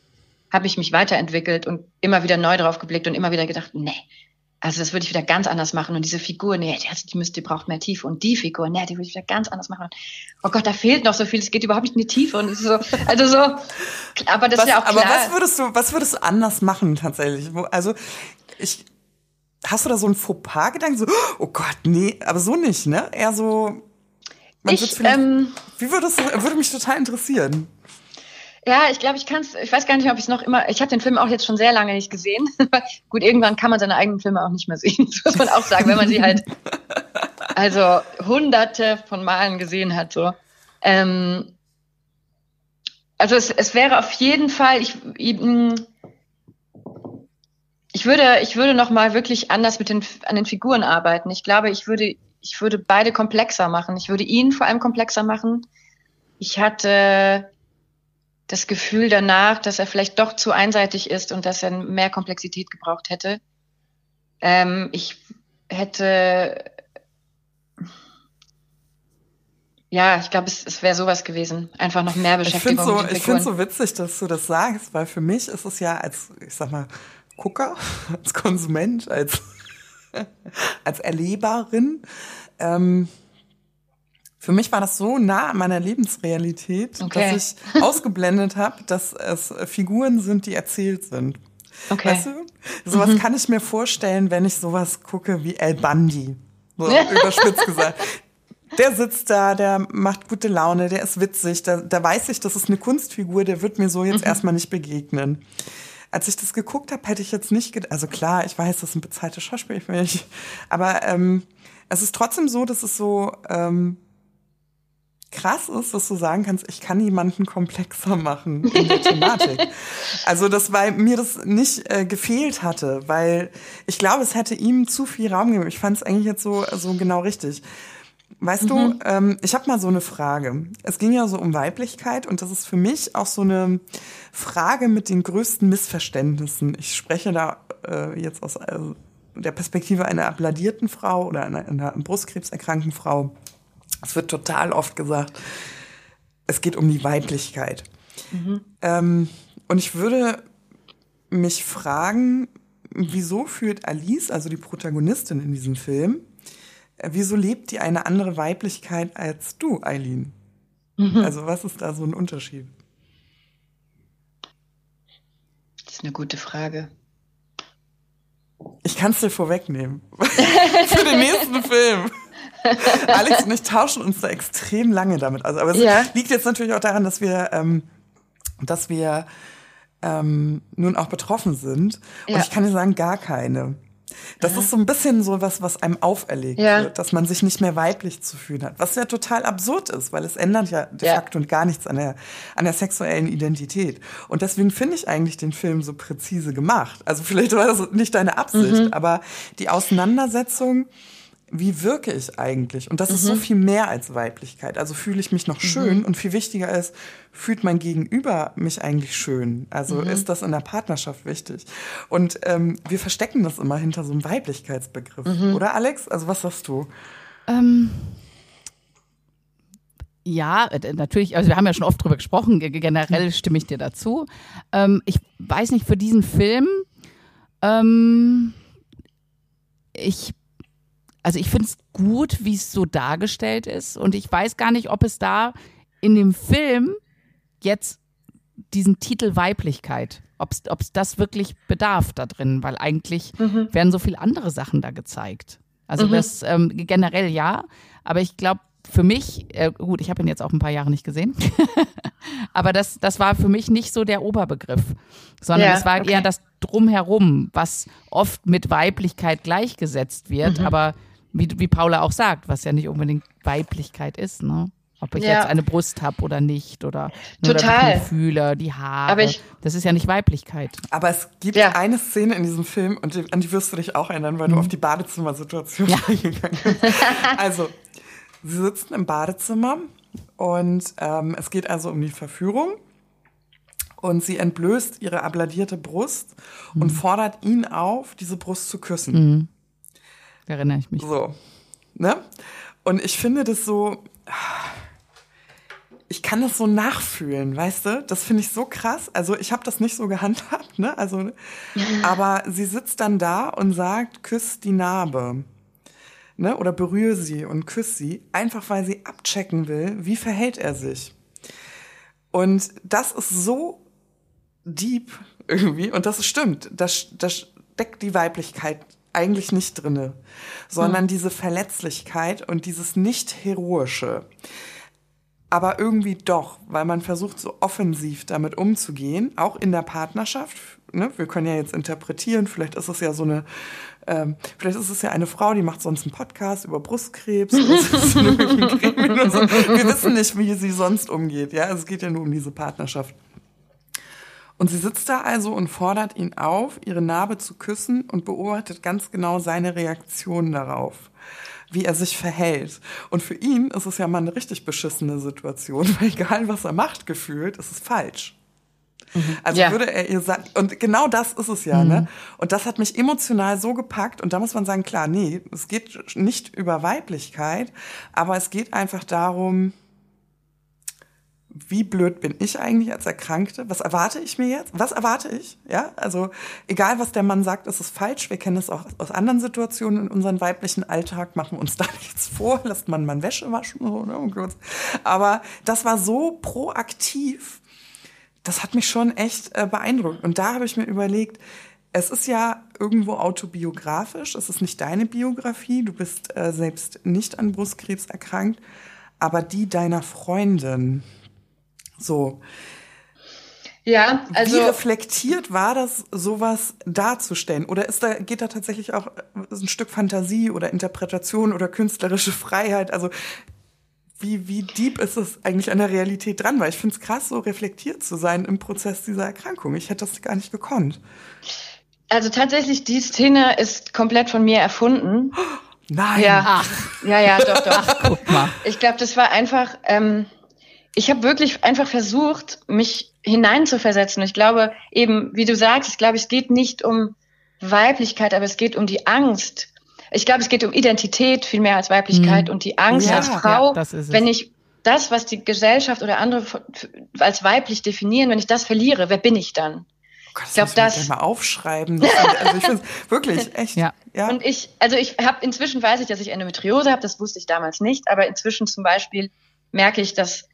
Speaker 3: habe ich mich weiterentwickelt und immer wieder neu drauf geblickt und immer wieder gedacht, nee, also das würde ich wieder ganz anders machen. Und diese Figur, nee, die, die, müsste, die braucht mehr Tiefe. Und die Figur, nee, die würde ich wieder ganz anders machen. Und, oh Gott, da fehlt noch so viel. Es geht überhaupt nicht in die Tiefe. Und so, also so, aber das
Speaker 2: was,
Speaker 3: ist ja auch klar.
Speaker 2: Aber was würdest du, was würdest du anders machen tatsächlich? Also ich, hast du da so ein Fauxpas-Gedanken? So, oh Gott, nee, aber so nicht, ne? Eher so,
Speaker 3: ich, ähm,
Speaker 2: wie würde es, würde mich total interessieren.
Speaker 3: Ja, ich glaube, ich kann es, ich weiß gar nicht, ob ich es noch immer, ich habe den Film auch jetzt schon sehr lange nicht gesehen. Gut, irgendwann kann man seine eigenen Filme auch nicht mehr sehen, das muss man auch sagen, wenn man sie halt, also hunderte von Malen gesehen hat, so. Ähm, also es, es wäre auf jeden Fall, ich, ich würde, ich würde noch mal wirklich anders mit den, an den Figuren arbeiten. Ich glaube, ich würde ich würde beide komplexer machen. Ich würde ihn vor allem komplexer machen. Ich hatte das Gefühl danach, dass er vielleicht doch zu einseitig ist und dass er mehr Komplexität gebraucht hätte. Ähm, ich hätte, ja, ich glaube, es, es wäre sowas gewesen. Einfach noch mehr Beschäftigung.
Speaker 2: Ich finde so, ich finde so witzig, dass du das sagst, weil für mich ist es ja als, ich sag mal, Gucker, als Konsument, als als Erleberin. Ähm, für mich war das so nah an meiner Lebensrealität, okay. dass ich ausgeblendet habe, dass es Figuren sind, die erzählt sind. Okay. Weißt du? Sowas mhm. kann ich mir vorstellen, wenn ich sowas gucke wie El Bandi. So überspitzt gesagt. Der sitzt da, der macht gute Laune, der ist witzig, da, da weiß ich, das ist eine Kunstfigur, der wird mir so jetzt mhm. erstmal nicht begegnen als ich das geguckt habe, hätte ich jetzt nicht, gedacht, also klar, ich weiß, das sind bezahlte Schauspieler, aber ähm, es ist trotzdem so, dass es so ähm, krass ist, dass du sagen kannst, ich kann jemanden komplexer machen in der Thematik. also das, weil mir das nicht äh, gefehlt hatte, weil ich glaube, es hätte ihm zu viel Raum gegeben. Ich fand es eigentlich jetzt so, so genau richtig. Weißt mhm. du, ähm, ich habe mal so eine Frage. Es ging ja so um Weiblichkeit und das ist für mich auch so eine Frage mit den größten Missverständnissen. Ich spreche da äh, jetzt aus äh, der Perspektive einer abladierten Frau oder einer, einer Brustkrebserkrankten Frau. Es wird total oft gesagt, es geht um die Weiblichkeit. Mhm. Ähm, und ich würde mich fragen, wieso führt Alice, also die Protagonistin in diesem Film, äh, wieso lebt die eine andere Weiblichkeit als du, Eileen? Mhm. Also was ist da so ein Unterschied?
Speaker 3: Das ist eine gute Frage.
Speaker 2: Ich kann es dir vorwegnehmen. Für den nächsten Film. Alex und ich tauschen uns da extrem lange damit. Also, aber es ja. liegt jetzt natürlich auch daran, dass wir, ähm, dass wir ähm, nun auch betroffen sind. Und ja. ich kann dir sagen, gar keine. Das ja. ist so ein bisschen so was, was einem auferlegt ja. wird, dass man sich nicht mehr weiblich zu fühlen hat. Was ja total absurd ist, weil es ändert ja de facto und gar nichts an der, an der sexuellen Identität. Und deswegen finde ich eigentlich den Film so präzise gemacht. Also vielleicht war das nicht deine Absicht, mhm. aber die Auseinandersetzung wie wirke ich eigentlich? Und das mhm. ist so mhm. viel mehr als Weiblichkeit. Also fühle ich mich noch schön mhm. und viel wichtiger ist, fühlt mein Gegenüber mich eigentlich schön? Also mhm. ist das in der Partnerschaft wichtig? Und ähm, wir verstecken das immer hinter so einem Weiblichkeitsbegriff, mhm. oder Alex? Also was sagst du? Ähm
Speaker 1: ja, äh, natürlich, also wir haben ja schon oft drüber gesprochen, generell stimme ich dir dazu. Ähm, ich weiß nicht, für diesen Film, ähm, ich, also ich finde es gut, wie es so dargestellt ist und ich weiß gar nicht, ob es da in dem Film jetzt diesen Titel Weiblichkeit, ob es das wirklich bedarf da drin, weil eigentlich mhm. werden so viele andere Sachen da gezeigt. Also mhm. das ähm, generell ja, aber ich glaube, für mich, äh, gut, ich habe ihn jetzt auch ein paar Jahre nicht gesehen, aber das, das war für mich nicht so der Oberbegriff, sondern ja, es war okay. eher das Drumherum, was oft mit Weiblichkeit gleichgesetzt wird, mhm. aber wie, wie Paula auch sagt, was ja nicht unbedingt Weiblichkeit ist, ne? Ob ich ja. jetzt eine Brust habe oder nicht oder,
Speaker 3: Total.
Speaker 1: oder Fühle, die Haare. Aber ich, das ist ja nicht Weiblichkeit.
Speaker 2: Aber es gibt ja. eine Szene in diesem Film und die, an die wirst du dich auch erinnern, weil mhm. du auf die Badezimmersituation ja. eingegangen bist. also Sie sitzen im Badezimmer und ähm, es geht also um die Verführung. Und sie entblößt ihre abladierte Brust mhm. und fordert ihn auf, diese Brust zu küssen. Mhm.
Speaker 1: Erinnere ich mich.
Speaker 2: So. Ne? Und ich finde das so, ich kann das so nachfühlen, weißt du? Das finde ich so krass. Also ich habe das nicht so gehandhabt, ne? Also, aber sie sitzt dann da und sagt, küss die Narbe ne, oder berühre sie und küsse sie, einfach weil sie abchecken will, wie verhält er sich. Und das ist so deep irgendwie, und das stimmt, das, das steckt die Weiblichkeit eigentlich nicht drinne, sondern hm. diese Verletzlichkeit und dieses nicht heroische. Aber irgendwie doch, weil man versucht, so offensiv damit umzugehen, auch in der Partnerschaft. Ne? Wir können ja jetzt interpretieren, vielleicht ist es ja so eine ähm, vielleicht ist es ja eine Frau, die macht sonst einen Podcast über Brustkrebs. so. Wir wissen nicht, wie sie sonst umgeht. Ja, also es geht ja nur um diese Partnerschaft. Und sie sitzt da also und fordert ihn auf, ihre Narbe zu küssen und beobachtet ganz genau seine Reaktion darauf, wie er sich verhält. Und für ihn ist es ja mal eine richtig beschissene Situation, weil egal was er macht, gefühlt, ist es falsch. Mhm. Also ja. würde er ihr sagen, und genau das ist es ja, ne? mhm. ne? Und das hat mich emotional so gepackt und da muss man sagen, klar, nee, es geht nicht über Weiblichkeit, aber es geht einfach darum, wie blöd bin ich eigentlich als Erkrankte? Was erwarte ich mir jetzt? Was erwarte ich? Ja, also egal, was der Mann sagt, ist es falsch. Wir kennen das auch aus anderen Situationen in unserem weiblichen Alltag. Machen uns da nichts vor. Lässt man mal Wäsche waschen. So, ne? Aber das war so proaktiv das hat mich schon echt äh, beeindruckt. Und da habe ich mir überlegt, es ist ja irgendwo autobiografisch, es ist nicht deine Biografie, du bist äh, selbst nicht an Brustkrebs erkrankt, aber die deiner Freundin. So.
Speaker 3: Ja, also.
Speaker 2: Wie reflektiert war das, sowas darzustellen? Oder ist da, geht da tatsächlich auch äh, ein Stück Fantasie oder Interpretation oder künstlerische Freiheit? Also, wie, wie deep ist es eigentlich an der Realität dran? Weil ich finde es krass, so reflektiert zu sein im Prozess dieser Erkrankung. Ich hätte das gar nicht gekonnt.
Speaker 3: Also tatsächlich, die Szene ist komplett von mir erfunden.
Speaker 2: Nein.
Speaker 3: Ja, Ach. ja, ja, doch, doch. Ach, guck mal. Ich glaube, das war einfach, ähm, ich habe wirklich einfach versucht, mich hineinzuversetzen. Ich glaube eben, wie du sagst, ich glaube, es geht nicht um Weiblichkeit, aber es geht um die Angst, ich glaube, es geht um Identität viel mehr als Weiblichkeit mhm. und die Angst ja, als Frau, ja, wenn ich das, was die Gesellschaft oder andere als weiblich definieren, wenn ich das verliere, wer bin ich dann?
Speaker 2: Oh Gott, das ich glaube, das mal aufschreiben. Also ich finde wirklich echt.
Speaker 3: Ja. ja. Und ich, also ich habe inzwischen weiß ich, dass ich Endometriose habe. Das wusste ich damals nicht, aber inzwischen zum Beispiel merke ich, dass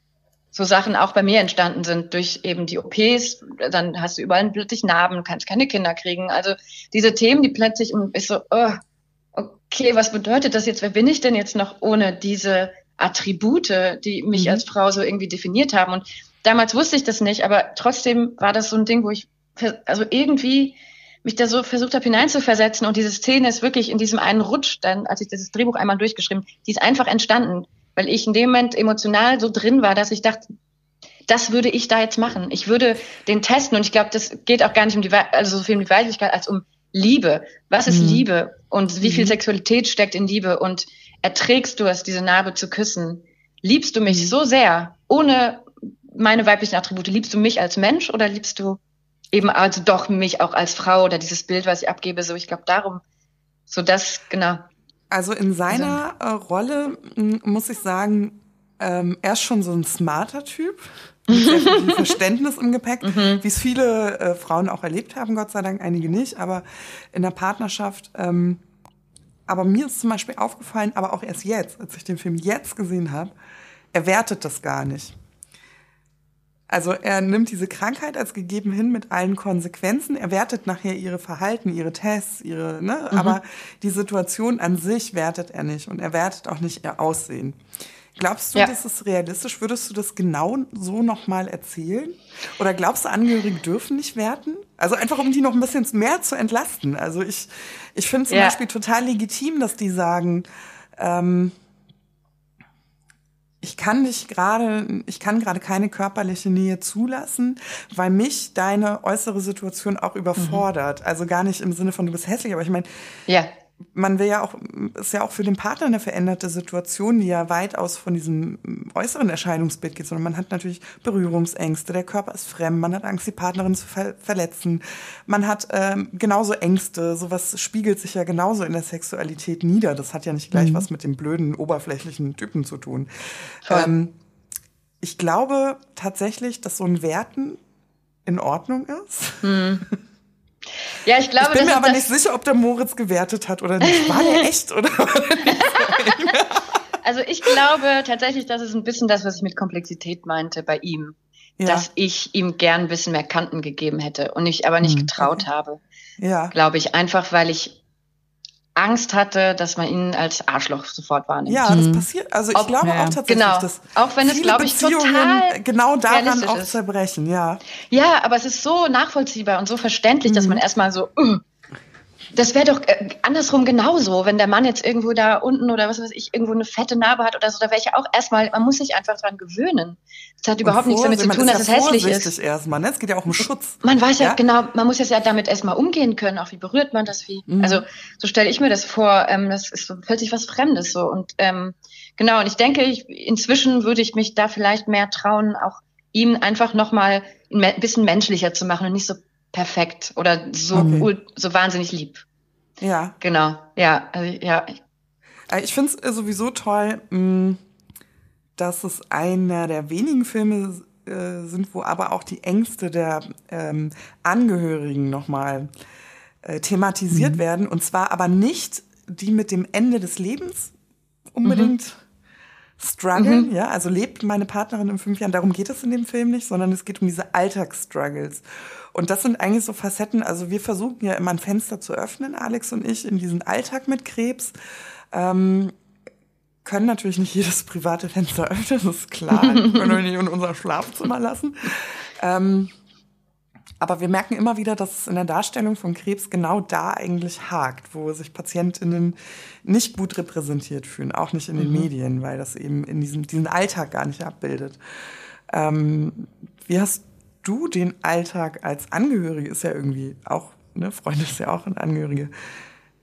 Speaker 3: so Sachen auch bei mir entstanden sind durch eben die OPs. Dann hast du überall plötzlich Narben, kannst keine Kinder kriegen. Also diese Themen, die plötzlich und ist so, oh, okay, was bedeutet das jetzt? Wer bin ich denn jetzt noch ohne diese Attribute, die mich mhm. als Frau so irgendwie definiert haben? Und damals wusste ich das nicht, aber trotzdem war das so ein Ding, wo ich also irgendwie mich da so versucht habe hineinzuversetzen und diese Szene ist wirklich in diesem einen Rutsch, dann, als ich dieses Drehbuch einmal durchgeschrieben, die ist einfach entstanden, weil ich in dem Moment emotional so drin war, dass ich dachte, das würde ich da jetzt machen. Ich würde den testen und ich glaube, das geht auch gar nicht um die, also so viel um die Weiblichkeit als um Liebe? Was ist mhm. Liebe? Und wie viel mhm. Sexualität steckt in Liebe? Und erträgst du es, diese Narbe zu küssen? Liebst du mich mhm. so sehr, ohne meine weiblichen Attribute? Liebst du mich als Mensch oder liebst du eben also doch mich auch als Frau oder dieses Bild, was ich abgebe? So, ich glaube, darum, so das, genau.
Speaker 2: Also in seiner also. äh, Rolle muss ich sagen, ähm, er ist schon so ein smarter Typ mit sehr viel Verständnis im Gepäck, mhm. wie es viele äh, Frauen auch erlebt haben, Gott sei Dank, einige nicht, aber in der Partnerschaft. Ähm, aber mir ist zum Beispiel aufgefallen, aber auch erst jetzt, als ich den Film jetzt gesehen habe, er wertet das gar nicht. Also er nimmt diese Krankheit als gegeben hin mit allen Konsequenzen. Er wertet nachher ihre Verhalten, ihre Tests, ihre, ne? Mhm. Aber die Situation an sich wertet er nicht und er wertet auch nicht ihr Aussehen. Glaubst du, ja. das ist realistisch? Würdest du das genau so nochmal erzählen? Oder glaubst du, Angehörige dürfen nicht werten? Also einfach, um die noch ein bisschen mehr zu entlasten. Also ich, ich finde zum ja. Beispiel total legitim, dass die sagen, ähm, ich kann dich gerade, ich kann gerade keine körperliche Nähe zulassen, weil mich deine äußere Situation auch überfordert. Mhm. Also gar nicht im Sinne von du bist hässlich, aber ich meine, ja man will ja auch, ist ja auch für den Partner eine veränderte Situation, die ja weitaus von diesem äußeren Erscheinungsbild geht, sondern man hat natürlich Berührungsängste, der Körper ist fremd, man hat Angst, die Partnerin zu ver verletzen, man hat ähm, genauso Ängste, sowas spiegelt sich ja genauso in der Sexualität nieder. Das hat ja nicht gleich mhm. was mit dem blöden, oberflächlichen Typen zu tun. Ähm, ich glaube tatsächlich, dass so ein Werten in Ordnung ist. Mhm.
Speaker 3: Ja, ich glaube.
Speaker 2: Ich bin mir aber nicht sicher, ob der Moritz gewertet hat oder nicht. War der echt oder war der nicht?
Speaker 3: also ich glaube tatsächlich, das ist ein bisschen das, was ich mit Komplexität meinte bei ihm. Ja. Dass ich ihm gern ein bisschen mehr Kanten gegeben hätte und ich aber nicht hm, getraut okay. habe. Ja. Glaube ich. Einfach weil ich Angst hatte, dass man ihn als Arschloch sofort wahrnimmt.
Speaker 2: Ja, das mhm. passiert. Also ich Ob, glaube ja. auch tatsächlich,
Speaker 3: genau.
Speaker 2: dass
Speaker 3: auch wenn es glaube ich total
Speaker 2: genau daran auch ist. zerbrechen. Ja.
Speaker 3: Ja, aber es ist so nachvollziehbar und so verständlich, mhm. dass man erstmal so uh, das wäre doch äh, andersrum genauso, wenn der Mann jetzt irgendwo da unten oder was weiß ich, irgendwo eine fette Narbe hat oder so, da wäre ich auch erstmal, man muss sich einfach dran gewöhnen. Das hat überhaupt nichts damit zu tun, dass ja es hässlich ist.
Speaker 2: erstmal, ne? Es geht ja auch um Schutz.
Speaker 3: Man weiß ja, ja, genau, man muss jetzt ja damit erstmal umgehen können, auch wie berührt man das, wie, mhm. also so stelle ich mir das vor, ähm, das ist so plötzlich was Fremdes so und ähm, genau, und ich denke, ich, inzwischen würde ich mich da vielleicht mehr trauen, auch ihm einfach nochmal ein bisschen menschlicher zu machen und nicht so perfekt oder so, okay. so wahnsinnig lieb. Ja. Genau, ja, also, ja.
Speaker 2: Äh, ich finde es äh, sowieso toll, mm, dass es einer der wenigen Filme äh, sind, wo aber auch die Ängste der ähm, Angehörigen nochmal äh, thematisiert mhm. werden. Und zwar aber nicht die mit dem Ende des Lebens unbedingt strugglen. Mhm. Ja, also lebt meine Partnerin in fünf Jahren. Darum geht es in dem Film nicht, sondern es geht um diese Alltagsstruggles. Und das sind eigentlich so Facetten, also wir versuchen ja immer ein Fenster zu öffnen, Alex und ich, in diesen Alltag mit Krebs. Ähm, können natürlich nicht jedes private Fenster öffnen, das ist klar. können wir nicht in unser Schlafzimmer lassen. Ähm, aber wir merken immer wieder, dass es in der Darstellung von Krebs genau da eigentlich hakt, wo sich Patientinnen nicht gut repräsentiert fühlen, auch nicht in den mhm. Medien, weil das eben in diesem diesen Alltag gar nicht abbildet. Ähm, wie hast du den Alltag als Angehörige, ist ja irgendwie auch, ne, Freunde ist ja auch ein Angehörige,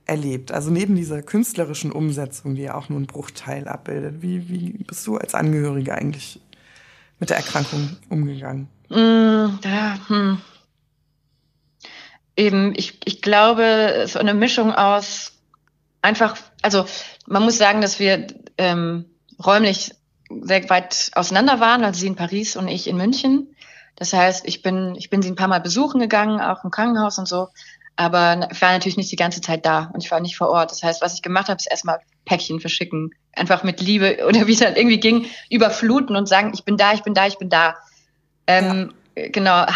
Speaker 2: erlebt? Also neben dieser künstlerischen Umsetzung, die ja auch nur einen Bruchteil abbildet, wie, wie bist du als Angehörige eigentlich mit der Erkrankung umgegangen?
Speaker 3: Mm, ja, hm. Eben, ich, ich glaube, so eine Mischung aus einfach, also man muss sagen, dass wir ähm, räumlich sehr weit auseinander waren, also sie in Paris und ich in München. Das heißt, ich bin, ich bin sie ein paar Mal besuchen gegangen, auch im Krankenhaus und so. Aber ich war natürlich nicht die ganze Zeit da und ich war nicht vor Ort. Das heißt, was ich gemacht habe, ist erstmal Päckchen verschicken. Einfach mit Liebe oder wie es halt irgendwie ging, überfluten und sagen, ich bin da, ich bin da, ich bin da. Ähm, ja. Genau,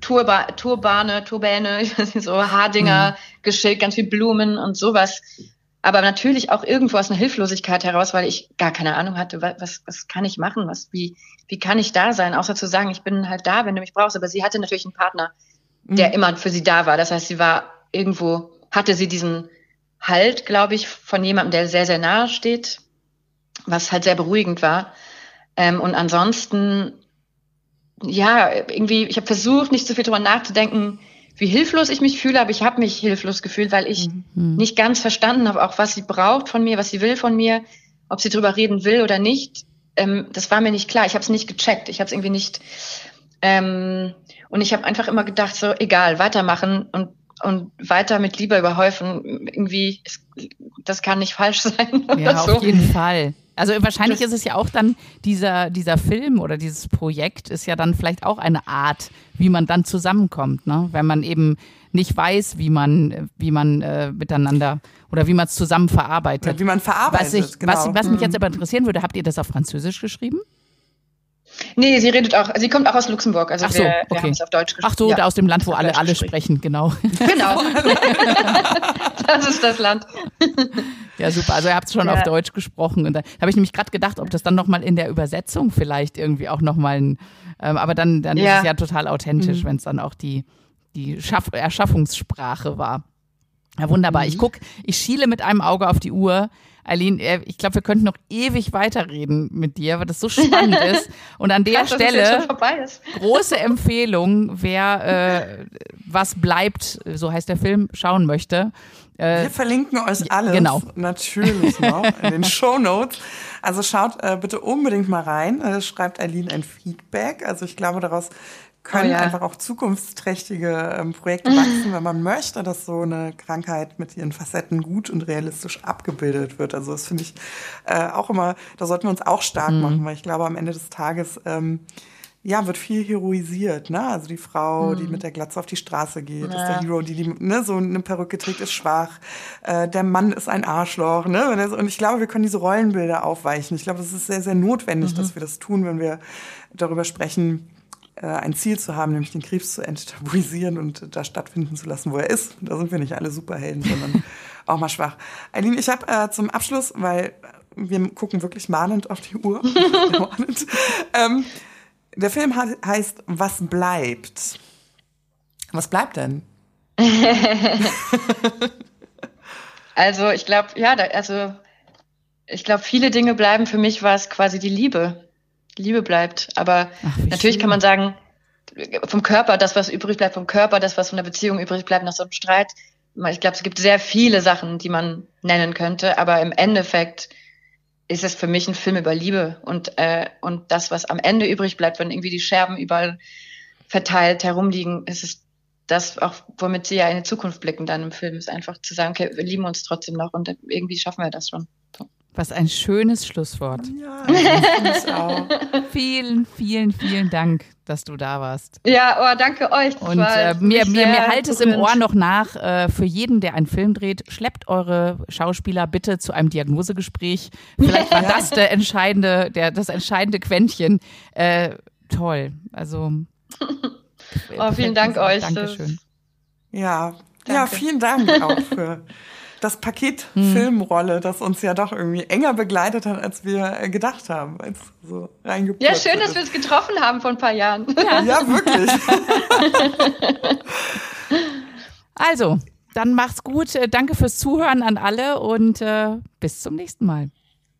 Speaker 3: Turba, Turbane, Turbäne, so Haardinger, mhm. Geschick, ganz viel Blumen und sowas aber natürlich auch irgendwo aus einer Hilflosigkeit heraus, weil ich gar keine Ahnung hatte, was, was kann ich machen, was, wie, wie kann ich da sein, außer zu sagen, ich bin halt da, wenn du mich brauchst. Aber sie hatte natürlich einen Partner, der mhm. immer für sie da war. Das heißt, sie war irgendwo, hatte sie diesen Halt, glaube ich, von jemandem, der sehr, sehr nahe steht, was halt sehr beruhigend war. Ähm, und ansonsten, ja, irgendwie, ich habe versucht, nicht so viel drüber nachzudenken, wie hilflos ich mich fühle, aber ich habe mich hilflos gefühlt, weil ich mhm. nicht ganz verstanden habe, auch was sie braucht von mir, was sie will von mir, ob sie drüber reden will oder nicht. Ähm, das war mir nicht klar. Ich habe es nicht gecheckt. Ich habe es irgendwie nicht. Ähm, und ich habe einfach immer gedacht, so egal, weitermachen und und weiter mit Liebe überhäufen. Irgendwie, das kann nicht falsch sein.
Speaker 1: Ja, so. auf jeden Fall. Also wahrscheinlich ist es ja auch dann dieser, dieser Film oder dieses Projekt ist ja dann vielleicht auch eine Art, wie man dann zusammenkommt, ne? Wenn man eben nicht weiß, wie man, wie man äh, miteinander oder wie man es zusammen verarbeitet.
Speaker 2: Ja, wie man verarbeitet.
Speaker 1: Was, ich,
Speaker 2: genau.
Speaker 1: was, was mich jetzt aber interessieren würde, habt ihr das auf Französisch geschrieben?
Speaker 3: Nee, sie redet auch, sie kommt auch aus Luxemburg. Also
Speaker 1: Ach so,
Speaker 3: wir, wir
Speaker 1: okay.
Speaker 3: haben es auf Deutsch
Speaker 1: gesprochen. Ach so, ja, aus dem Land, wo alle alle sprechen, genau.
Speaker 3: Genau. das ist das Land.
Speaker 1: Ja, super. Also ihr habt es schon ja. auf Deutsch gesprochen. Und da habe ich nämlich gerade gedacht, ob das dann nochmal in der Übersetzung vielleicht irgendwie auch nochmal ein, ähm, aber dann, dann ja. ist es ja total authentisch, mhm. wenn es dann auch die, die Schaff Erschaffungssprache war. Ja, wunderbar. Mhm. Ich guck, ich schiele mit einem Auge auf die Uhr. Eileen, äh, ich glaube, wir könnten noch ewig weiterreden mit dir, weil das so spannend ist. Und an der Krass, Stelle große Empfehlung, wer äh, was bleibt, so heißt der Film, schauen möchte.
Speaker 2: Äh, wir verlinken euch alles genau. natürlich noch in den Show Notes. Also schaut äh, bitte unbedingt mal rein. Äh, schreibt Eileen ein Feedback. Also ich glaube, daraus können oh ja. einfach auch zukunftsträchtige ähm, Projekte wachsen, wenn man möchte, dass so eine Krankheit mit ihren Facetten gut und realistisch abgebildet wird. Also das finde ich äh, auch immer, da sollten wir uns auch stark mhm. machen, weil ich glaube, am Ende des Tages ähm, ja, wird viel heroisiert, ne? Also die Frau, mhm. die mit der Glatze auf die Straße geht, ja. ist der Hero, die, die ne, so eine Perücke trägt, ist schwach. Äh, der Mann ist ein Arschloch, ne? Und ich glaube, wir können diese Rollenbilder aufweichen. Ich glaube, es ist sehr, sehr notwendig, mhm. dass wir das tun, wenn wir darüber sprechen, ein Ziel zu haben, nämlich den Krebs zu enttabuisieren und da stattfinden zu lassen, wo er ist. Da sind wir nicht alle Superhelden, sondern auch mal schwach. Eileen, ich habe äh, zum Abschluss, weil wir gucken wirklich mahnend auf die Uhr. ähm, der Film heißt Was bleibt? Was bleibt denn?
Speaker 3: also ich glaube, ja, da, also ich glaube, viele Dinge bleiben. Für mich war es quasi die Liebe. Liebe bleibt. Aber Ach, natürlich schön. kann man sagen, vom Körper, das, was übrig bleibt vom Körper, das, was von der Beziehung übrig bleibt nach so einem Streit. Ich glaube, es gibt sehr viele Sachen, die man nennen könnte, aber im Endeffekt ist es für mich ein Film über Liebe und, äh, und das, was am Ende übrig bleibt, wenn irgendwie die Scherben überall verteilt herumliegen, ist es das auch, womit sie ja in die Zukunft blicken dann im Film, ist einfach zu sagen, okay, wir lieben uns trotzdem noch und irgendwie schaffen wir das schon.
Speaker 1: Was ein schönes Schlusswort. Ja, ich auch. vielen, vielen, vielen Dank, dass du da warst.
Speaker 3: Ja, oh, danke euch.
Speaker 1: Das Und äh, mir, mir, mir halt es im Ohr noch nach, äh, für jeden, der einen Film dreht, schleppt eure Schauspieler bitte zu einem Diagnosegespräch. Vielleicht war das der entscheidende, der, das entscheidende Quäntchen. Äh, toll. Also.
Speaker 3: oh, vielen Dank euch.
Speaker 2: Dankeschön. Ja, Danke. ja, vielen Dank auch für das Paket hm. Filmrolle, das uns ja doch irgendwie enger begleitet hat, als wir äh, gedacht haben. Als so
Speaker 3: ja, schön, dass wir uns getroffen haben vor ein paar Jahren.
Speaker 2: Ja, ja wirklich.
Speaker 1: also, dann mach's gut. Äh, danke fürs Zuhören an alle und äh, bis zum nächsten Mal.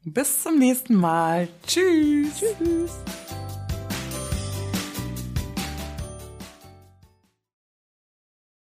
Speaker 2: Bis zum nächsten Mal. Tschüss. Tschüss.